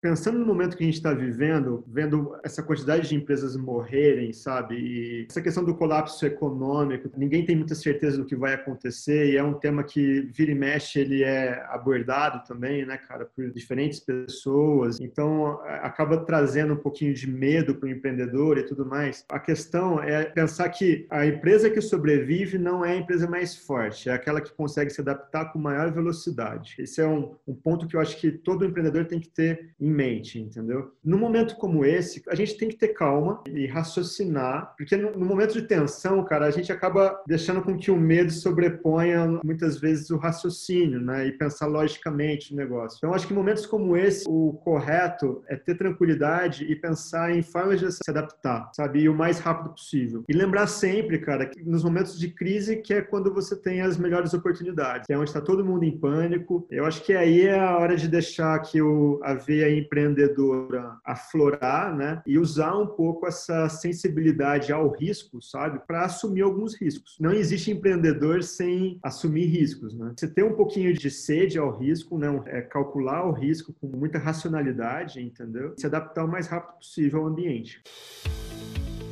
Pensando no momento que a gente está vivendo, vendo essa quantidade de empresas morrerem, sabe? E essa questão do colapso econômico, ninguém tem muita certeza do que vai acontecer e é um tema que vira e mexe, ele é abordado também, né, cara, por diferentes pessoas. Então, acaba trazendo um pouquinho de medo para o empreendedor e tudo mais. A questão é pensar que a empresa que sobrevive não é a empresa mais forte, é aquela que consegue se adaptar com maior velocidade. Esse é um, um ponto que eu acho que todo empreendedor tem que ter em mente, entendeu? Num momento como esse, a gente tem que ter calma e raciocinar, porque no, momento de tensão, cara, a gente acaba deixando com que o medo sobreponha muitas vezes o raciocínio, né? E pensar logicamente no negócio. Então, acho que em momentos como esse, o correto é ter tranquilidade e pensar em formas de se adaptar, sabe? E o mais rápido possível. E lembrar sempre, cara, que nos momentos de crise, que é quando você tem as melhores oportunidades, é onde está todo mundo em pânico. Eu acho que aí é a hora de deixar que o, a veia empreendedora aflorar, né? E usar um pouco essa sensibilidade ao risco, sabe? Para assumir alguns riscos. Não existe empreendedor sem assumir riscos, né? Você ter um pouquinho de sede ao risco, né? É calcular o risco com muita racionalidade, entendeu? Se adaptar o mais rápido possível ao ambiente.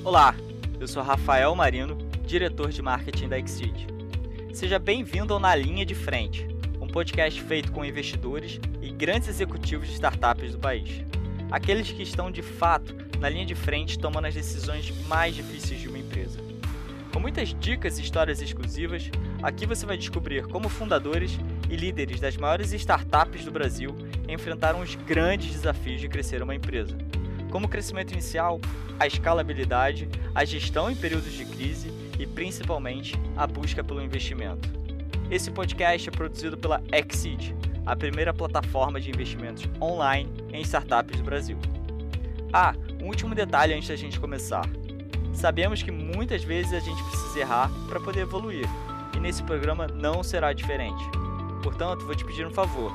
Olá, eu sou Rafael Marino, diretor de marketing da Exceed. Seja bem-vindo ao Na Linha de Frente, um podcast feito com investidores e grandes executivos de startups do país. Aqueles que estão de fato na linha de frente tomando as decisões mais difíceis de uma empresa. Com muitas dicas e histórias exclusivas, aqui você vai descobrir como fundadores e líderes das maiores startups do Brasil enfrentaram os grandes desafios de crescer uma empresa, como o crescimento inicial, a escalabilidade, a gestão em períodos de crise e principalmente a busca pelo investimento. Esse podcast é produzido pela Exceed, a primeira plataforma de investimentos online em startups do Brasil. Ah, um último detalhe antes da gente começar. Sabemos que muitas vezes a gente precisa errar para poder evoluir, e nesse programa não será diferente. Portanto, vou te pedir um favor.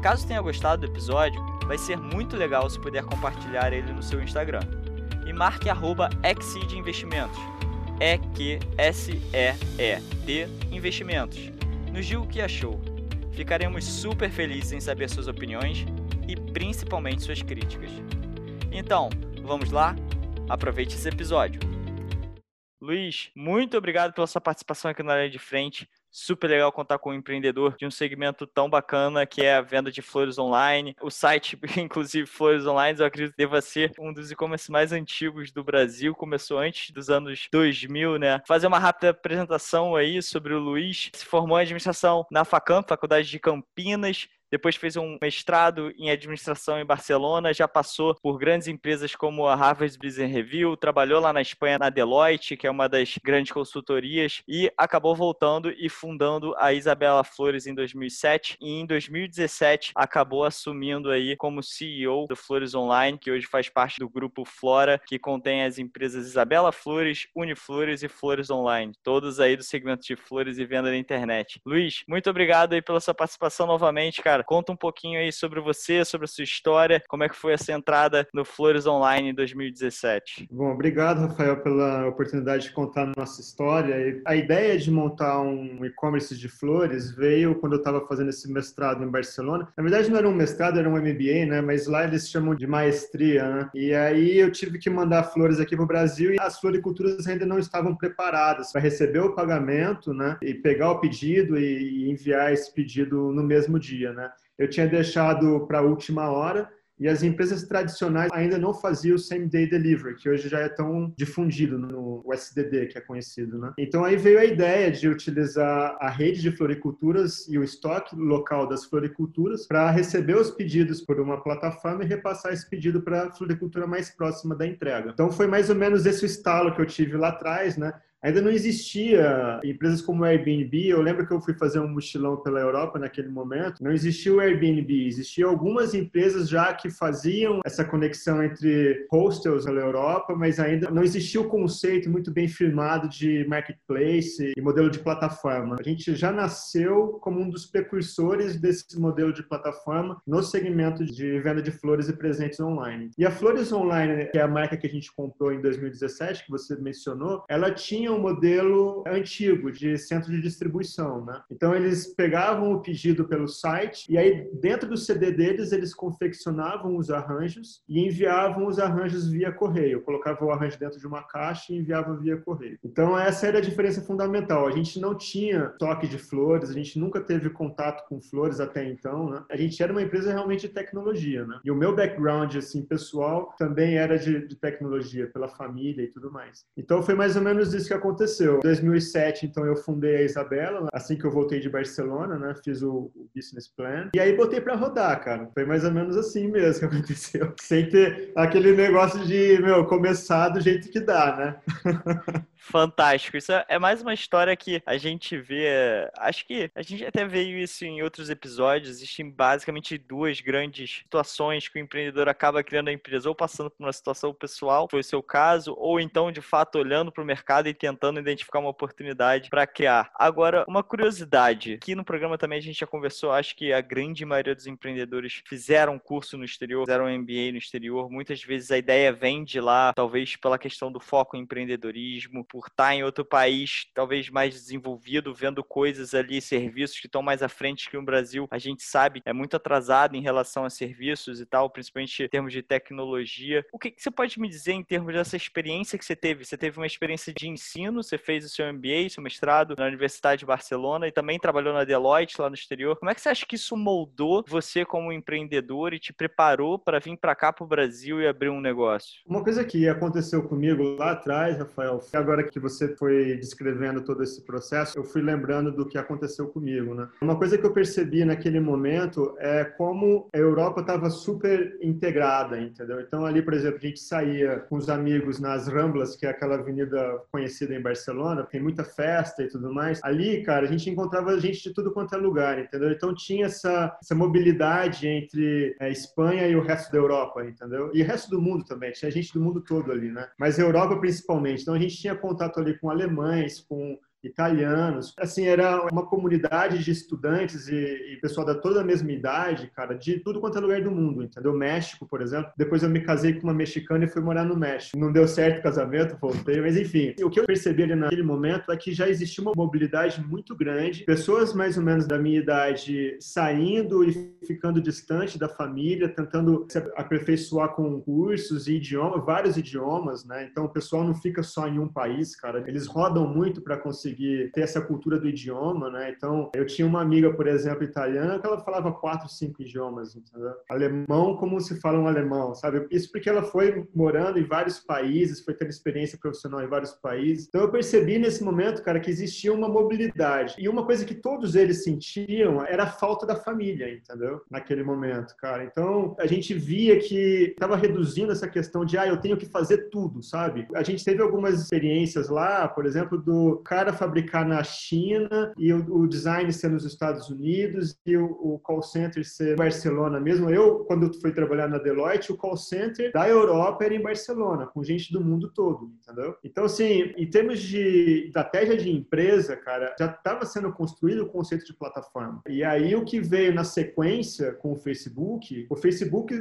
Caso tenha gostado do episódio, vai ser muito legal se puder compartilhar ele no seu Instagram. E marque arroba Investimentos. E-Q-S-E-E-D Investimentos. Nos diga o que achou Ficaremos super felizes em saber suas opiniões e principalmente suas críticas. Então, vamos lá? Aproveite esse episódio. Luiz, muito obrigado pela sua participação aqui na área de frente super legal contar com um empreendedor de um segmento tão bacana que é a venda de flores online. O site, inclusive Flores Online, eu acredito que deva ser um dos e-commerce mais antigos do Brasil, começou antes dos anos 2000, né? Fazer uma rápida apresentação aí sobre o Luiz. Se formou em administração na Facam, Faculdade de Campinas, depois fez um mestrado em administração em Barcelona, já passou por grandes empresas como a Harvard Business Review, trabalhou lá na Espanha na Deloitte, que é uma das grandes consultorias, e acabou voltando e fundando a Isabela Flores em 2007 e em 2017 acabou assumindo aí como CEO do Flores Online, que hoje faz parte do grupo Flora, que contém as empresas Isabela Flores, Uniflores e Flores Online, todos aí do segmento de flores e venda na internet. Luiz, muito obrigado aí pela sua participação novamente, cara cara. Conta um pouquinho aí sobre você, sobre a sua história, como é que foi essa entrada no Flores Online em 2017. Bom, obrigado, Rafael, pela oportunidade de contar a nossa história. A ideia de montar um e-commerce de flores veio quando eu estava fazendo esse mestrado em Barcelona. Na verdade, não era um mestrado, era um MBA, né? Mas lá eles chamam de maestria, né? E aí eu tive que mandar flores aqui para o Brasil e as floriculturas ainda não estavam preparadas para receber o pagamento, né? E pegar o pedido e enviar esse pedido no mesmo dia, né? Eu tinha deixado para a última hora e as empresas tradicionais ainda não faziam o same day delivery, que hoje já é tão difundido no SDD, que é conhecido, né? Então aí veio a ideia de utilizar a rede de floriculturas e o estoque local das floriculturas para receber os pedidos por uma plataforma e repassar esse pedido para a floricultura mais próxima da entrega. Então foi mais ou menos esse estalo que eu tive lá atrás, né? Ainda não existia empresas como o Airbnb. Eu lembro que eu fui fazer um mochilão pela Europa naquele momento. Não existia o Airbnb, existiam algumas empresas já que faziam essa conexão entre hostels pela Europa, mas ainda não existia o conceito muito bem firmado de marketplace e modelo de plataforma. A gente já nasceu como um dos precursores desse modelo de plataforma no segmento de venda de flores e presentes online. E a Flores Online, que é a marca que a gente comprou em 2017, que você mencionou, ela tinha um modelo antigo de centro de distribuição, né? Então eles pegavam o pedido pelo site e aí dentro do CD deles eles confeccionavam os arranjos e enviavam os arranjos via correio. Colocavam o arranjo dentro de uma caixa e enviavam via correio. Então essa era a diferença fundamental. A gente não tinha toque de flores, a gente nunca teve contato com flores até então, né? A gente era uma empresa realmente de tecnologia, né? E o meu background assim pessoal também era de, de tecnologia pela família e tudo mais. Então foi mais ou menos isso que aconteceu. Em 2007, então eu fundei a Isabela, assim que eu voltei de Barcelona, né? Fiz o, o business plan e aí botei para rodar, cara. Foi mais ou menos assim mesmo que aconteceu. Sem ter aquele negócio de, meu, começar do jeito que dá, né? Fantástico. Isso é mais uma história que a gente vê. Acho que a gente até veio isso em outros episódios. Existem basicamente duas grandes situações que o empreendedor acaba criando a empresa, ou passando por uma situação pessoal, foi o seu caso, ou então, de fato, olhando para o mercado e tentando identificar uma oportunidade para criar. Agora, uma curiosidade: aqui no programa também a gente já conversou, acho que a grande maioria dos empreendedores fizeram curso no exterior, fizeram MBA no exterior. Muitas vezes a ideia vem de lá, talvez pela questão do foco em empreendedorismo, por estar em outro país, talvez mais desenvolvido, vendo coisas ali, serviços que estão mais à frente que o Brasil, a gente sabe, é muito atrasado em relação a serviços e tal, principalmente em termos de tecnologia. O que, que você pode me dizer em termos dessa experiência que você teve? Você teve uma experiência de ensino, você fez o seu MBA, seu mestrado na Universidade de Barcelona e também trabalhou na Deloitte lá no exterior. Como é que você acha que isso moldou você como empreendedor e te preparou para vir para cá para o Brasil e abrir um negócio? Uma coisa que aconteceu comigo lá atrás, Rafael, agora que você foi descrevendo todo esse processo, eu fui lembrando do que aconteceu comigo, né? Uma coisa que eu percebi naquele momento é como a Europa estava super integrada, entendeu? Então ali, por exemplo, a gente saía com os amigos nas Ramblas, que é aquela avenida conhecida em Barcelona, tem muita festa e tudo mais. Ali, cara, a gente encontrava gente de tudo quanto é lugar, entendeu? Então tinha essa, essa mobilidade entre a é, Espanha e o resto da Europa, entendeu? E o resto do mundo também, tinha gente do mundo todo ali, né? Mas Europa principalmente. Então a gente tinha contato ali com alemães, com italianos. Assim, era uma comunidade de estudantes e, e pessoal da toda a mesma idade, cara, de tudo quanto é lugar do mundo, entendeu? México, por exemplo. Depois eu me casei com uma mexicana e fui morar no México. Não deu certo o casamento, voltei, mas enfim. O que eu percebi ali naquele momento é que já existia uma mobilidade muito grande, pessoas mais ou menos da minha idade saindo e ficando distante da família, tentando se aperfeiçoar com cursos e idiomas, vários idiomas, né? Então o pessoal não fica só em um país, cara. Eles rodam muito para conseguir conseguir ter essa cultura do idioma, né? Então, eu tinha uma amiga, por exemplo, italiana, que ela falava quatro, cinco idiomas, entendeu? Alemão como se fala um alemão, sabe? Isso porque ela foi morando em vários países, foi tendo experiência profissional em vários países. Então, eu percebi nesse momento, cara, que existia uma mobilidade. E uma coisa que todos eles sentiam era a falta da família, entendeu? Naquele momento, cara. Então, a gente via que estava reduzindo essa questão de, ah, eu tenho que fazer tudo, sabe? A gente teve algumas experiências lá, por exemplo, do cara fabricar na China e o, o design ser nos Estados Unidos e o, o, call center ser em Barcelona mesmo. Eu, quando fui trabalhar na Deloitte, o call center da Europa era em Barcelona, com gente do mundo todo, entendeu? Então, assim, em termos de estratégia de empresa, cara, já estava sendo construído o conceito de plataforma. E aí o que veio na sequência com o Facebook, o Facebook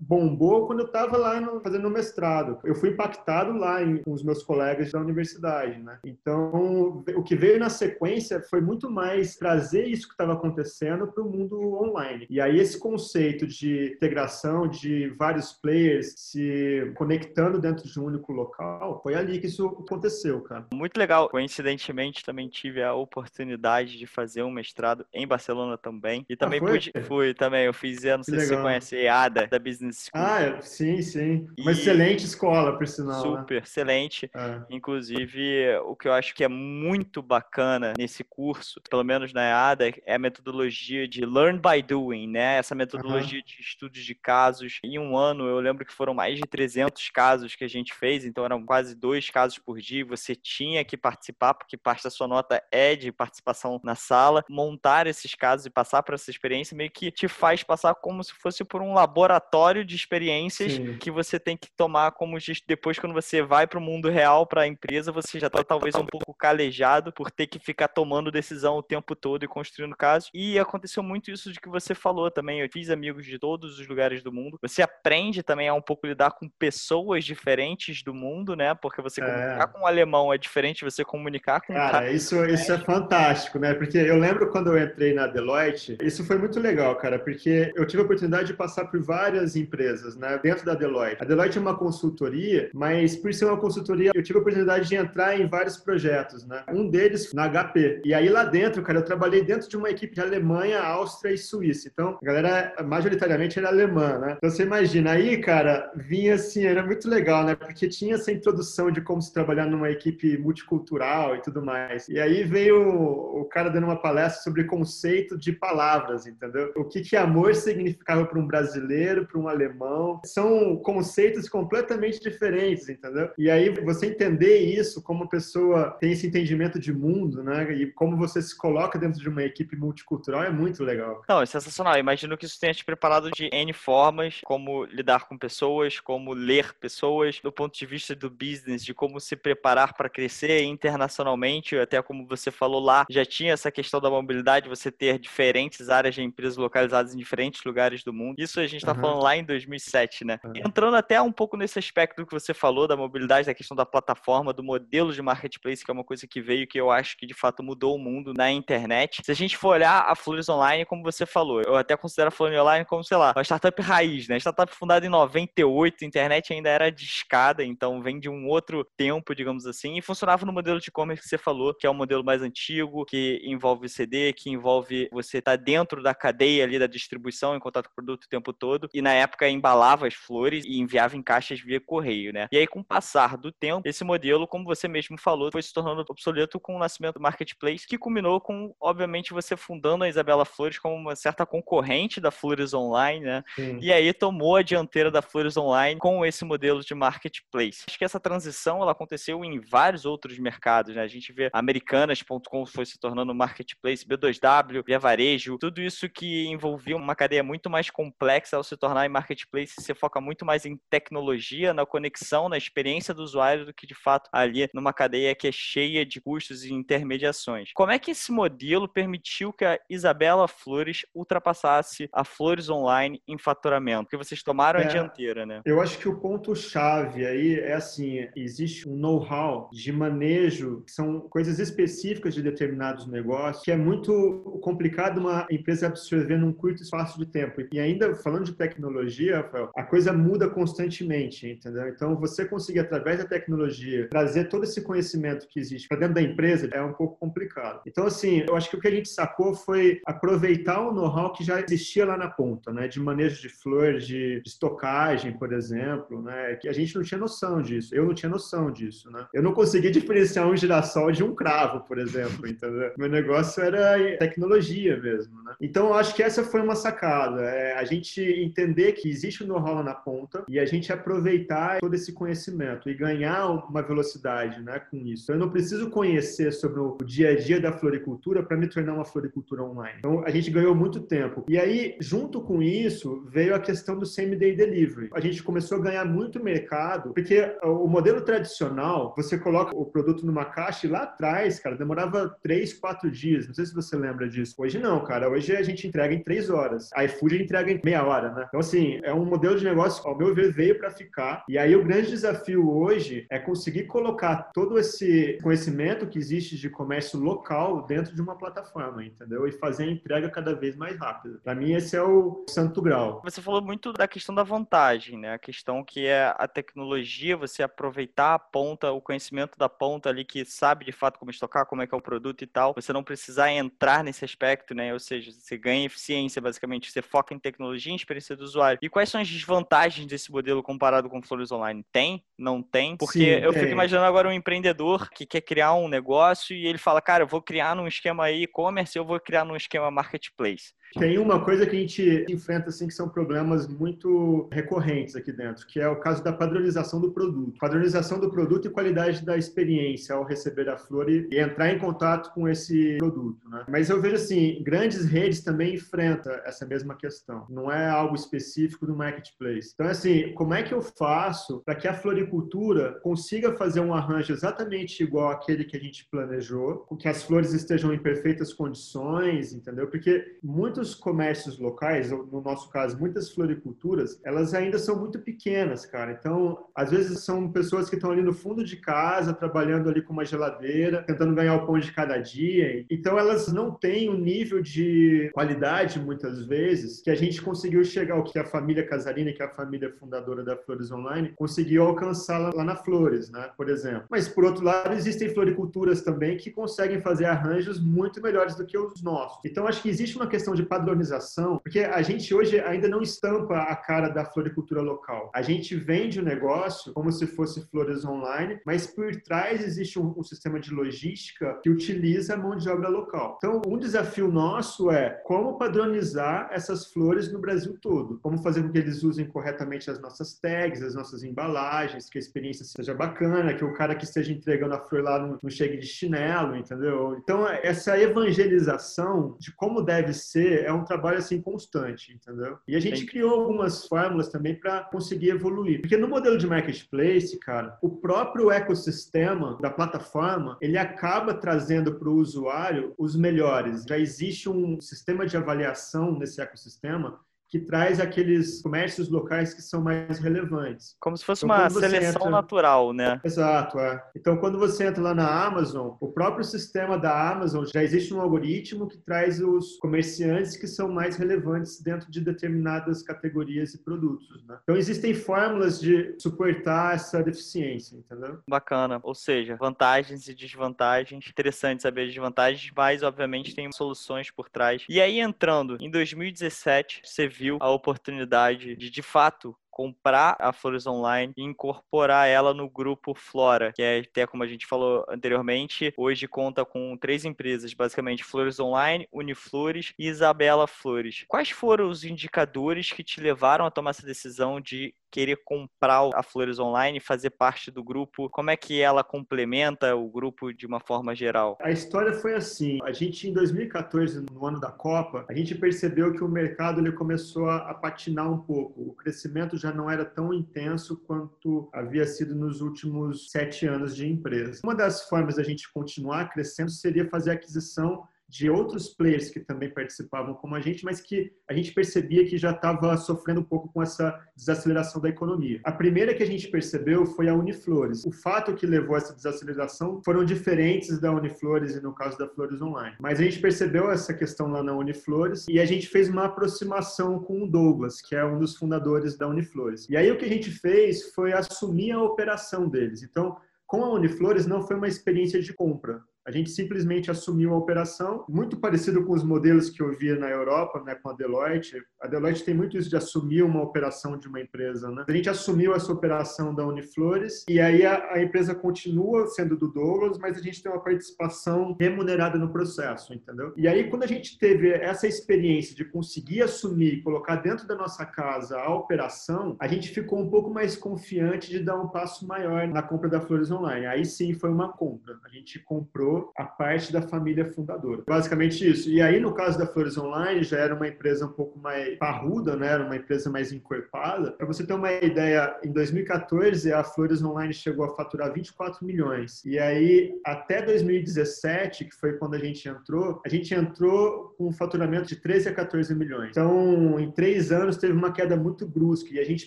bombou quando eu estava lá no, fazendo mestrado. Eu fui impactado lá em, com os meus colegas da universidade, né? Então, o que veio na sequência foi muito mais trazer isso que estava acontecendo para o mundo online. E aí esse conceito de integração de vários players se conectando dentro de um único local, foi ali que isso aconteceu, cara. Muito legal. Coincidentemente, também tive a oportunidade de fazer um mestrado em Barcelona também. E também ah, pude, fui também, eu fiz, eu não sei se você conhece, EADA, da Business School. Ah, sim, sim. Uma e excelente escola, por sinal. Né? Super, né? excelente. É. Inclusive, o que eu acho que é muito bacana nesse curso, pelo menos na EADA, é a metodologia de Learn by Doing, né? Essa metodologia de estudos de casos. Em um ano, eu lembro que foram mais de 300 casos que a gente fez, então eram quase dois casos por dia. Você tinha que participar, porque parte da sua nota é de participação na sala. Montar esses casos e passar por essa experiência meio que te faz passar como se fosse por um laboratório de experiências Sim. que você tem que tomar como depois quando você vai para o mundo real, para a empresa, você já está talvez um pouco calejado por ter que ficar tomando decisão o tempo todo e construindo casos. E aconteceu muito isso de que você falou também. Eu fiz amigos de todos os lugares do mundo. Você aprende também a um pouco lidar com pessoas diferentes do mundo, né? Porque você é. comunicar com um alemão é diferente você comunicar com cara, cara isso isso é fantástico, né? Porque eu lembro quando eu entrei na Deloitte, isso foi muito legal, cara, porque eu tive a oportunidade de passar por várias empresas, né, dentro da Deloitte. A Deloitte é uma consultoria, mas por ser uma consultoria, eu tive a oportunidade de entrar em vários projetos, né? Um deles na HP. E aí lá dentro, cara, eu trabalhei dentro de uma equipe de Alemanha, Áustria e Suíça. Então, a galera majoritariamente era alemã, né? Então você imagina aí, cara, vinha assim, era muito legal, né? Porque tinha essa introdução de como se trabalhar numa equipe multicultural e tudo mais. E aí veio o cara dando uma palestra sobre conceito de palavras, entendeu? O que que amor significava para um brasileiro, para um alemão. São conceitos completamente diferentes, entendeu? E aí você entender isso como pessoa tem esse entendimento de mundo, né? E como você se coloca dentro de uma equipe multicultural é muito legal. Não, é sensacional. Eu imagino que isso tenha te preparado de N formas, como lidar com pessoas, como ler pessoas, do ponto de vista do business, de como se preparar para crescer internacionalmente, até como você falou lá, já tinha essa questão da mobilidade, você ter diferentes áreas de empresas localizadas em diferentes lugares do mundo. Isso a gente está uhum. falando lá em 2007, né? Uhum. Entrando até um pouco nesse aspecto que você falou da mobilidade, da questão da plataforma, do modelo de marketplace, que é uma coisa que veio que eu acho que de fato mudou o mundo na internet. Se a gente for olhar a Flores Online, como você falou, eu até considero a Flores Online como, sei lá, uma startup raiz, né? Startup fundada em 98, a internet ainda era de escada, então vem de um outro tempo, digamos assim, e funcionava no modelo de e-commerce que você falou, que é um modelo mais antigo, que envolve CD, que envolve você estar tá dentro da cadeia ali da distribuição, em contato com o produto o tempo todo, e na época embalava as flores e enviava em caixas via correio, né? E aí, com o passar do tempo, esse modelo, como você mesmo falou, foi se tornando obsoleto com o nascimento do marketplace, que culminou com, obviamente, você fundando a Isabela Flores como uma certa concorrente da Flores Online, né? Sim. E aí tomou a dianteira da Flores Online com esse modelo de marketplace. Acho que essa transição ela aconteceu em vários outros mercados, né? A gente vê americanas.com foi se tornando marketplace, B2W, Via Varejo, tudo isso que envolvia uma cadeia muito mais complexa ao se tornar em marketplace, você foca muito mais em tecnologia, na conexão, na experiência do usuário do que de fato ali numa cadeia que é cheia de custos e intermediações. Como é que esse modelo permitiu que a Isabela Flores ultrapassasse a Flores Online em faturamento? Porque vocês tomaram é, a dianteira, né? Eu acho que o ponto chave aí é assim, existe um know-how de manejo, que são coisas específicas de determinados negócios, que é muito complicado uma empresa absorver num curto espaço de tempo. E ainda falando de tecnologia, Rafael, a coisa muda constantemente, entendeu? Então, você conseguir, através da tecnologia, trazer todo esse conhecimento que existe para dentro da empresa é um pouco complicado. Então, assim, eu acho que o que a gente sacou foi aproveitar o know-how que já existia lá na ponta, né? De manejo de flor, de, de estocagem, por exemplo, né? Que a gente não tinha noção disso. Eu não tinha noção disso, né? Eu não conseguia diferenciar um girassol de um cravo, por exemplo, entendeu? Meu negócio era tecnologia mesmo, né? Então, eu acho que essa foi uma sacada. É a gente entender que existe o know-how na ponta e a gente aproveitar todo esse conhecimento e ganhar uma velocidade, né, com isso. Eu não preciso conhecer sobre o dia a dia da floricultura para me tornar uma floricultura online. Então, a gente ganhou muito tempo. E aí, junto com isso, veio a questão do same-day delivery. A gente começou a ganhar muito mercado, porque o modelo tradicional, você coloca o produto numa caixa e lá atrás, cara, demorava três, quatro dias. Não sei se você lembra disso. Hoje não, cara. Hoje a gente entrega em três horas. A iFood entrega em meia hora, né? Então, assim, é um modelo de negócio, ao meu ver, veio para ficar. E aí o grande desafio hoje é conseguir colocar todo esse conhecimento que existe de comércio local dentro de uma plataforma, entendeu? E fazer a entrega cada vez mais rápida. Para mim, esse é o santo grau. Você falou muito da questão da vantagem, né? A questão que é a tecnologia, você aproveitar a ponta, o conhecimento da ponta ali que sabe de fato como estocar, como é que é o produto e tal. Você não precisar entrar nesse aspecto, né? Ou seja, você ganha eficiência, basicamente. Você foca em tecnologia e experiência do usuário. E quais são as desvantagens desse modelo comparado com flores online? Tem? Não tem? Porque Sim, eu fico imaginando agora um empreendedor que quer criar um negócio e ele fala, cara, eu vou criar num esquema e-commerce, eu vou criar num esquema marketplace. Tem uma coisa que a gente enfrenta assim que são problemas muito recorrentes aqui dentro, que é o caso da padronização do produto. Padronização do produto e qualidade da experiência ao receber a flor e entrar em contato com esse produto, né? Mas eu vejo assim, grandes redes também enfrentam essa mesma questão. Não é algo específico do marketplace. Então assim, como é que eu faço para que a floricultura consiga fazer um arranjo exatamente igual àquele que a gente planejou, com que as flores estejam em perfeitas condições, entendeu? Porque muitos comércios locais, no nosso caso, muitas floriculturas, elas ainda são muito pequenas, cara. Então, às vezes são pessoas que estão ali no fundo de casa, trabalhando ali com uma geladeira, tentando ganhar o pão de cada dia. Então, elas não têm o um nível de qualidade, muitas vezes, que a gente conseguiu chegar, o que a família Casarina, que é a família fundadora da Flores Online, conseguiu alcançar lá na Flores, né? Por exemplo. Mas, por outro lado, existem floriculturas também que conseguem fazer arranjos muito melhores do que os nossos. Então, acho que existe uma questão de padronização, porque a gente hoje ainda não estampa a cara da floricultura local. A gente vende o negócio como se fosse flores online, mas por trás existe um, um sistema de logística que utiliza a mão de obra local. Então, um desafio nosso é como padronizar essas flores no Brasil todo. Como fazer com que eles usem corretamente as nossas tags, as nossas embalagens, que a experiência seja bacana, que o cara que esteja entregando a flor lá não, não chegue de chinelo, entendeu? Então, essa evangelização de como deve ser é um trabalho assim constante, entendeu? E a gente Sim. criou algumas fórmulas também para conseguir evoluir. Porque no modelo de marketplace, cara, o próprio ecossistema da plataforma, ele acaba trazendo para o usuário os melhores. Já existe um sistema de avaliação nesse ecossistema que traz aqueles comércios locais que são mais relevantes. Como se fosse então, uma seleção entra... natural, né? Exato, é. Então, quando você entra lá na Amazon, o próprio sistema da Amazon já existe um algoritmo que traz os comerciantes que são mais relevantes dentro de determinadas categorias e produtos, né? Então, existem fórmulas de suportar essa deficiência, entendeu? Bacana. Ou seja, vantagens e desvantagens. Interessante saber as desvantagens, mas, obviamente, tem soluções por trás. E aí, entrando em 2017, você viu a oportunidade de, de fato, comprar a Flores Online e incorporar ela no grupo Flora, que é até como a gente falou anteriormente, hoje conta com três empresas, basicamente Flores Online, Uniflores e Isabela Flores. Quais foram os indicadores que te levaram a tomar essa decisão de querer comprar a Flores Online fazer parte do grupo? Como é que ela complementa o grupo de uma forma geral? A história foi assim. A gente, em 2014, no ano da Copa, a gente percebeu que o mercado ele começou a, patinar um pouco. O crescimento já não era tão intenso quanto havia sido nos últimos sete anos de empresa. Uma das formas da gente continuar crescendo seria fazer aquisição de outros players que também participavam como a gente, mas que a gente percebia que já estava sofrendo um pouco com essa desaceleração da economia. A primeira que a gente percebeu foi a Uniflores. O fato que levou a essa desaceleração foram diferentes da Uniflores e no caso da Flores Online. Mas a gente percebeu essa questão lá na Uniflores e a gente fez uma aproximação com o Douglas, que é um dos fundadores da Uniflores. E aí o que a gente fez foi assumir a operação deles. Então, com a Uniflores não foi uma experiência de compra, a gente simplesmente assumiu a operação, muito parecido com os modelos que eu via na Europa, né, com a Deloitte. A Deloitte tem muito isso de assumir uma operação de uma empresa. Né? A gente assumiu essa operação da Uniflores e aí a, a, empresa continua sendo do Douglas, mas a gente tem uma participação remunerada no processo, entendeu? E aí, quando a gente teve essa experiência de conseguir assumir colocar dentro da nossa casa a operação, a gente ficou um pouco mais confiante de dar um passo maior na compra da Flores Online. Aí sim foi uma compra. A gente comprou a parte da família fundadora. Basicamente isso. E aí, no caso da Flores Online, já era uma empresa um pouco mais parruda, né? Era uma empresa mais encorpada. Para você ter uma ideia, em 2014, a Flores Online chegou a faturar 24 milhões. E aí, até 2017, que foi quando a gente entrou, a gente entrou com um faturamento de 13 a 14 milhões. Então, em três anos, teve uma queda muito brusca. E a gente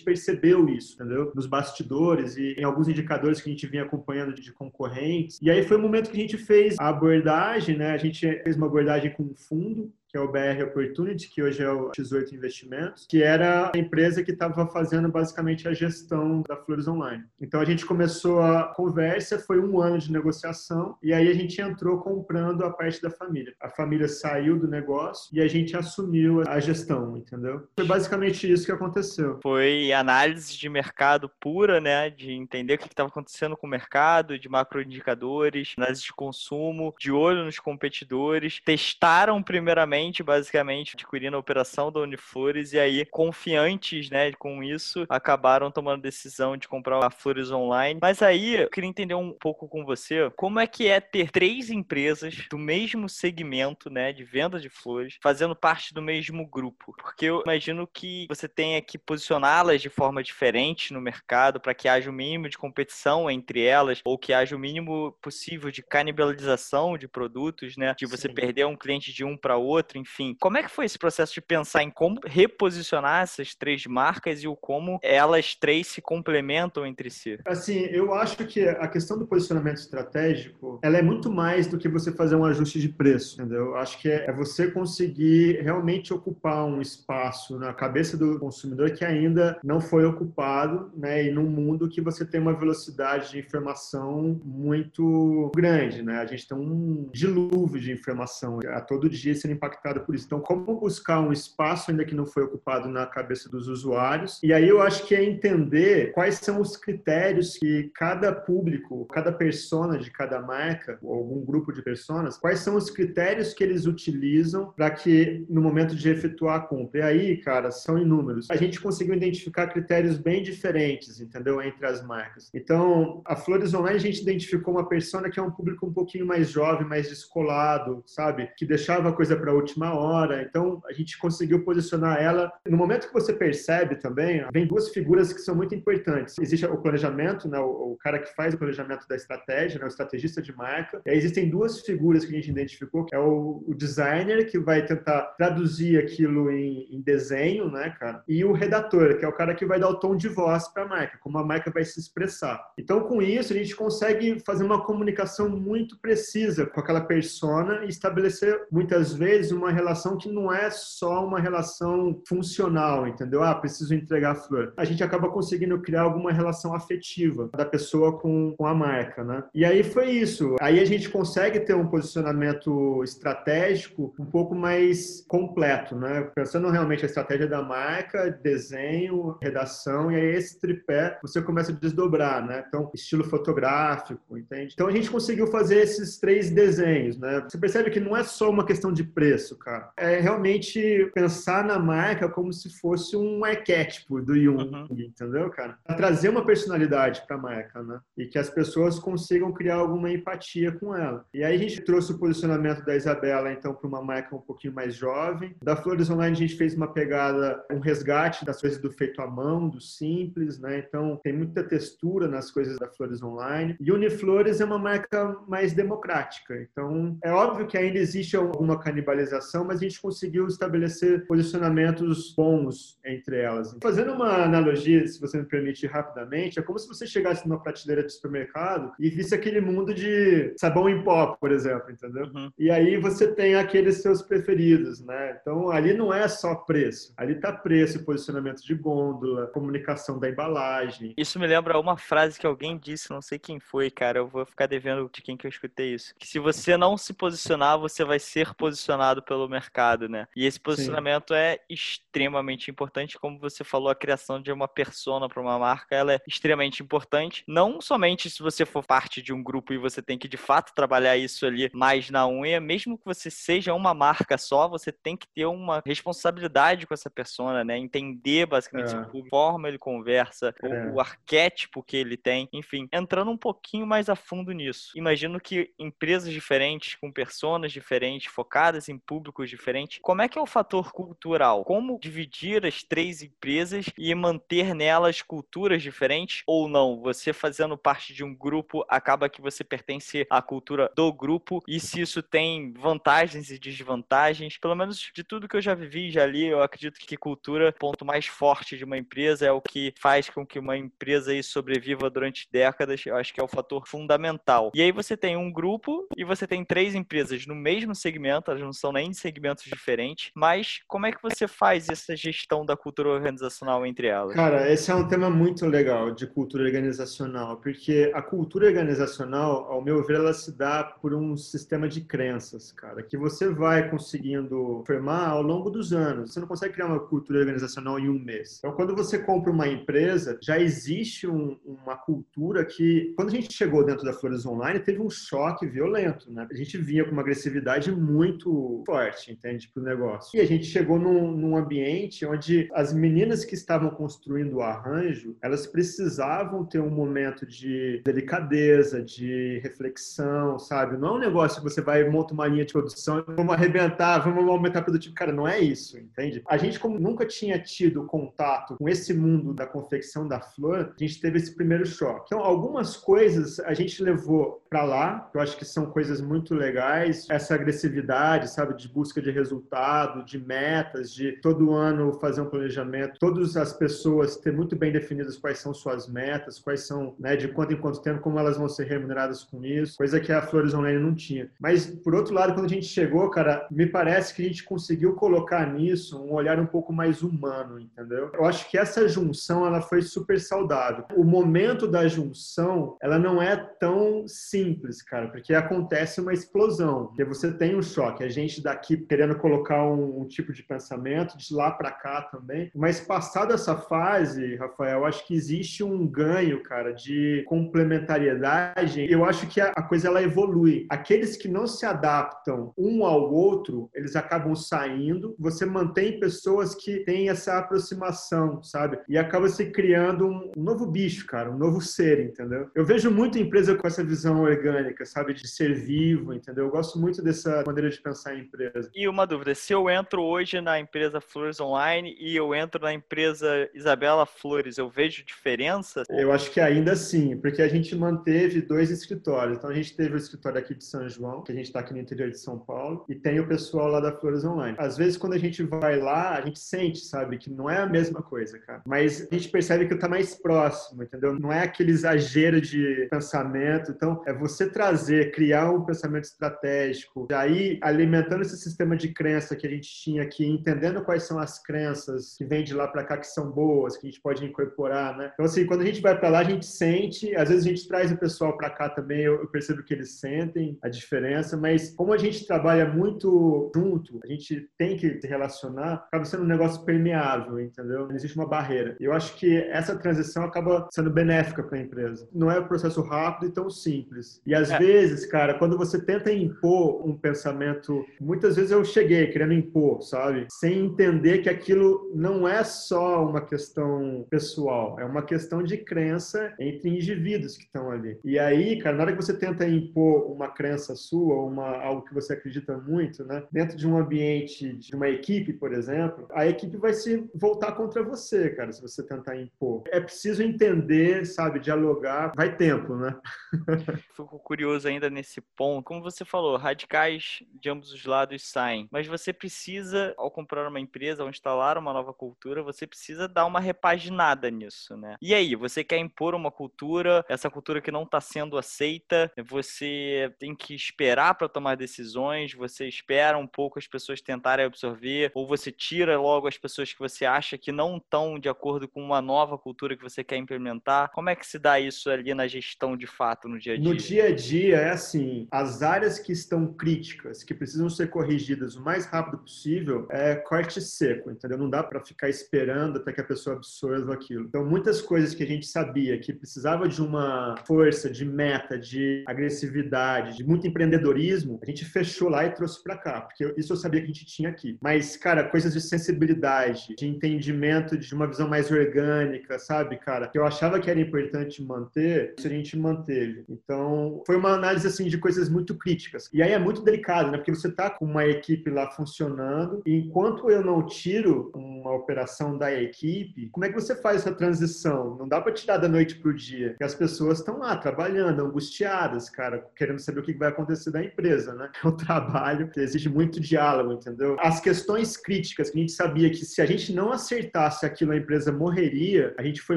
percebeu isso, entendeu? Nos bastidores e em alguns indicadores que a gente vinha acompanhando de concorrentes. E aí foi o momento que a gente fez fez a abordagem, né? A gente fez uma abordagem com fundo que é o BR Opportunity, que hoje é o X8 Investimentos, que era a empresa que estava fazendo basicamente a gestão da Flores Online. Então a gente começou a conversa, foi um ano de negociação, e aí a gente entrou comprando a parte da família. A família saiu do negócio e a gente assumiu a gestão, entendeu? Foi basicamente isso que aconteceu. Foi análise de mercado pura, né? De entender o que estava acontecendo com o mercado, de macroindicadores, análise de consumo, de olho nos competidores. Testaram primeiramente concorrente, basicamente, adquirindo a operação da Uniflores e aí, confiantes, né, com isso, acabaram tomando a decisão de comprar a Flores Online. Mas aí, eu queria entender um pouco com você, como é que é ter três empresas do mesmo segmento, né, de venda de flores, fazendo parte do mesmo grupo? Porque eu imagino que você tenha que posicioná-las de forma diferente no mercado para que haja o mínimo de competição entre elas ou que haja o mínimo possível de canibalização de produtos, né, de você Sim. perder um cliente de um para outro, enfim. Como é que foi esse processo de pensar em como reposicionar essas três marcas e o como elas três se complementam entre si? Assim, eu acho que a questão do posicionamento estratégico, ela é muito mais do que você fazer um ajuste de preço, entendeu? Eu acho que é você conseguir realmente ocupar um espaço na cabeça do consumidor que ainda não foi ocupado, né? E num mundo que você tem uma velocidade de informação muito grande, né? A gente tem um dilúvio de informação a todo dia sendo impactado por isso. Então, como buscar um espaço ainda que não foi ocupado na cabeça dos usuários? E aí eu acho que é entender quais são os critérios que cada público, cada persona de cada marca, ou algum grupo de personas, quais são os critérios que eles utilizam para que no momento de efetuar a compra. E aí, cara, são inúmeros. A gente conseguiu identificar critérios bem diferentes, entendeu? Entre as marcas. Então, a Flores Online a gente identificou uma persona que é um público um pouquinho mais jovem, mais descolado, sabe? Que deixava a coisa para última hora. Então, a gente conseguiu posicionar ela. No momento que você percebe também, vem duas figuras que são muito importantes. Existe o planejamento, né? o, cara que faz o planejamento da estratégia, né? o estrategista de marca. E aí existem duas figuras que a gente identificou, que é o, o designer, que vai tentar traduzir aquilo em, em, desenho, né, cara? E o redator, que é o cara que vai dar o tom de voz para a marca, como a marca vai se expressar. Então, com isso, a gente consegue fazer uma comunicação muito precisa com aquela persona e estabelecer muitas vezes uma relação que não é só uma relação funcional, entendeu? Ah, preciso entregar a flor. A gente acaba conseguindo criar alguma relação afetiva da pessoa com, com a marca, né? E aí foi isso. Aí a gente consegue ter um posicionamento estratégico um pouco mais completo, né? Pensando realmente a estratégia da marca, desenho, redação, e aí esse tripé você começa a desdobrar, né? Então, estilo fotográfico, entende? Então a gente conseguiu fazer esses três desenhos, né? Você percebe que não é só uma questão de preço, cara. É realmente pensar na marca como se fosse um arquétipo do Jung, uhum. entendeu, cara? Trazer uma personalidade para a marca, né? E que as pessoas consigam criar alguma empatia com ela. E aí a gente trouxe o posicionamento da Isabela, então, para uma marca um pouquinho mais jovem. Da Flores Online a gente fez uma pegada, um resgate das coisas do feito à mão, do simples, né? Então tem muita textura nas coisas da Flores Online. E Uniflores é uma marca mais democrática. Então é óbvio que ainda existe alguma canibalização, mas a gente conseguiu estabelecer posicionamentos bons entre elas. Fazendo uma analogia, se você me permite rapidamente, é como se você chegasse numa prateleira de supermercado e visse aquele mundo de sabão em pó, por exemplo, entendeu? Uhum. E aí você tem aqueles seus preferidos, né? Então ali não é só preço, ali tá preço, posicionamento de gôndola, comunicação da embalagem. Isso me lembra uma frase que alguém disse, não sei quem foi, cara, eu vou ficar devendo de quem que eu escutei isso. Que se você não se posicionar, você vai ser posicionado pelo mercado, né? E esse posicionamento Sim. é extremamente importante, como você falou, a criação de uma persona para uma marca, ela é extremamente importante, não somente se você for parte de um grupo e você tem que de fato trabalhar isso ali mais na unha, mesmo que você seja uma marca só, você tem que ter uma responsabilidade com essa persona, né? Entender basicamente é. a forma ele conversa, é. o, arquétipo que ele tem, enfim, entrando um pouquinho mais a fundo nisso. Imagino que empresas diferentes, com personas diferentes, focadas em públicos diferentes, como é que é o fator cultural? Como dividir as três empresas e manter nelas culturas diferentes ou não? Você fazendo parte de um grupo acaba que você pertence à cultura do grupo e se isso tem vantagens e desvantagens, pelo menos de tudo que eu já vivi, já li, eu acredito que cultura, ponto mais forte de uma empresa, é o que faz com que uma empresa aí sobreviva durante décadas. Eu acho que é o fator fundamental. E aí você tem um grupo e você tem três empresas no mesmo segmento, elas não são nem em segmentos diferentes, mas como é que você faz essa gestão da cultura organizacional entre elas? Cara, esse é um tema muito legal de cultura organizacional, porque a cultura organizacional, ao meu ver, ela se dá por um sistema de crenças, cara, que você vai conseguindo formar ao longo dos anos. Você não consegue criar uma cultura organizacional em um mês. Então, quando você compra uma empresa, já existe um, uma cultura que, quando a gente chegou dentro da Flores Online, teve um choque violento, né? A gente vinha com uma agressividade muito forte, entende, para o negócio. E a gente chegou num, num ambiente onde as meninas que estavam construindo o arranjo, elas precisavam ter um momento de delicadeza, de reflexão, sabe? Não é um negócio que você vai montar uma linha de produção, vamos arrebentar, vamos aumentar a produtividade. Cara, não é isso, entende? A gente, como nunca tinha tido contato com esse mundo da confecção da flor, a gente teve esse primeiro choque. Então, algumas coisas a gente levou para lá, eu acho que são coisas muito legais, essa agressividade, sabe, de busca de resultado, de metas, de todo ano fazer um planejamento, todas as pessoas ter muito bem definidas quais são suas metas, quais são, né, de quanto em quanto tempo, como elas vão ser remuneradas com isso, coisa que a Flores Online não tinha. Mas, por outro lado, quando a gente chegou, cara, me parece que a gente conseguiu colocar nisso um olhar um pouco mais humano, entendeu? Eu acho que essa junção, ela foi super saudável. O momento da junção, ela não é tão simples, cara, porque acontece uma explosão, porque você tem um choque. A gente daqui querendo colocar um, um tipo de pensamento, de lá para cá também. Mas passada essa fase, Rafael, acho que existe um ganho, cara, de complementariedade. Eu acho que a, a coisa ela evolui. Aqueles que não se adaptam um ao outro, eles acabam saindo. Você mantém pessoas que têm essa aproximação, sabe? E acaba se criando um, um novo bicho, cara, um novo ser, entendeu? Eu vejo muita empresa com essa visão orgânica, sabe? De ser vivo, entendeu? Eu gosto muito dessa maneira de pensar em empresa. E uma dúvida, se eu entro hoje na empresa Flores Online e eu entro na empresa Isabela Flores, eu vejo diferença? Eu acho que ainda sim, porque a gente manteve dois escritórios. Então a gente teve o escritório aqui de São João, que a gente está aqui no interior de São Paulo, e tem o pessoal lá da Flores Online. Às vezes quando a gente vai lá, a gente sente, sabe, que não é a mesma coisa, cara. Mas a gente percebe que está mais próximo, entendeu? Não é aquele exagero de pensamento. Então é você trazer, criar um pensamento estratégico, aí alimentando esse sistema de crença que a gente tinha aqui, entendendo quais são as crenças que vêm de lá para cá que são boas, que a gente pode incorporar, né? Então, assim, quando a gente vai para lá, a gente sente, às vezes a gente traz o pessoal para cá também, eu, eu, percebo que eles sentem a diferença, mas como a gente trabalha muito junto, a gente tem que se relacionar, acaba sendo um negócio permeável, entendeu? Não existe uma barreira. Eu acho que essa transição acaba sendo benéfica para a empresa. Não é um processo rápido e tão simples. E às é. vezes, cara, quando você tenta impor um pensamento, muitas vezes eu cheguei querendo impor, sabe? Sem entender que aquilo não é só uma questão pessoal, é uma questão de crença entre indivíduos que estão ali. E aí, cara, na hora que você tenta impor uma crença sua, uma algo que você acredita muito, né, dentro de um ambiente de uma equipe, por exemplo, a equipe vai se voltar contra você, cara, se você tentar impor. É preciso entender, sabe, dialogar. Vai tempo, né? Fico curioso ainda nesse ponto. Como você falou, radicais de ambos os lados saem, mas você precisa, ao comprar uma empresa, ao instalar uma nova cultura, você precisa dar uma repaginada nisso, né? E aí, você quer impor uma cultura, essa cultura que não está sendo aceita, você tem que esperar para tomar decisões, você espera um pouco as pessoas tentarem absorver, ou você tira logo as pessoas que você acha que não estão de acordo com uma nova cultura que você quer implementar. Como é que se dá isso ali na gestão de fato no dia a dia? Dia a dia é assim, as áreas que estão críticas, que precisam ser corrigidas o mais rápido possível, é corte seco, entendeu? Não dá para ficar esperando até que a pessoa absorva aquilo. Então, muitas coisas que a gente sabia que precisava de uma força, de meta, de agressividade, de muito empreendedorismo, a gente fechou lá e trouxe para cá, porque isso eu sabia que a gente tinha aqui. Mas, cara, coisas de sensibilidade, de entendimento, de uma visão mais orgânica, sabe, cara? Que eu achava que era importante manter, isso a gente manteve. Então, foi uma análise, assim, de coisas muito críticas. E aí é muito delicado, né? Porque você tá com uma equipe lá funcionando e enquanto eu não tiro uma operação da equipe, como é que você faz essa transição? Não dá para tirar da noite pro dia. Porque as pessoas estão lá trabalhando, angustiadas, cara, querendo saber o que vai acontecer da empresa, né? É um trabalho que exige muito diálogo, entendeu? As questões críticas que a gente sabia que se a gente não acertasse aquilo, a empresa morreria, a gente foi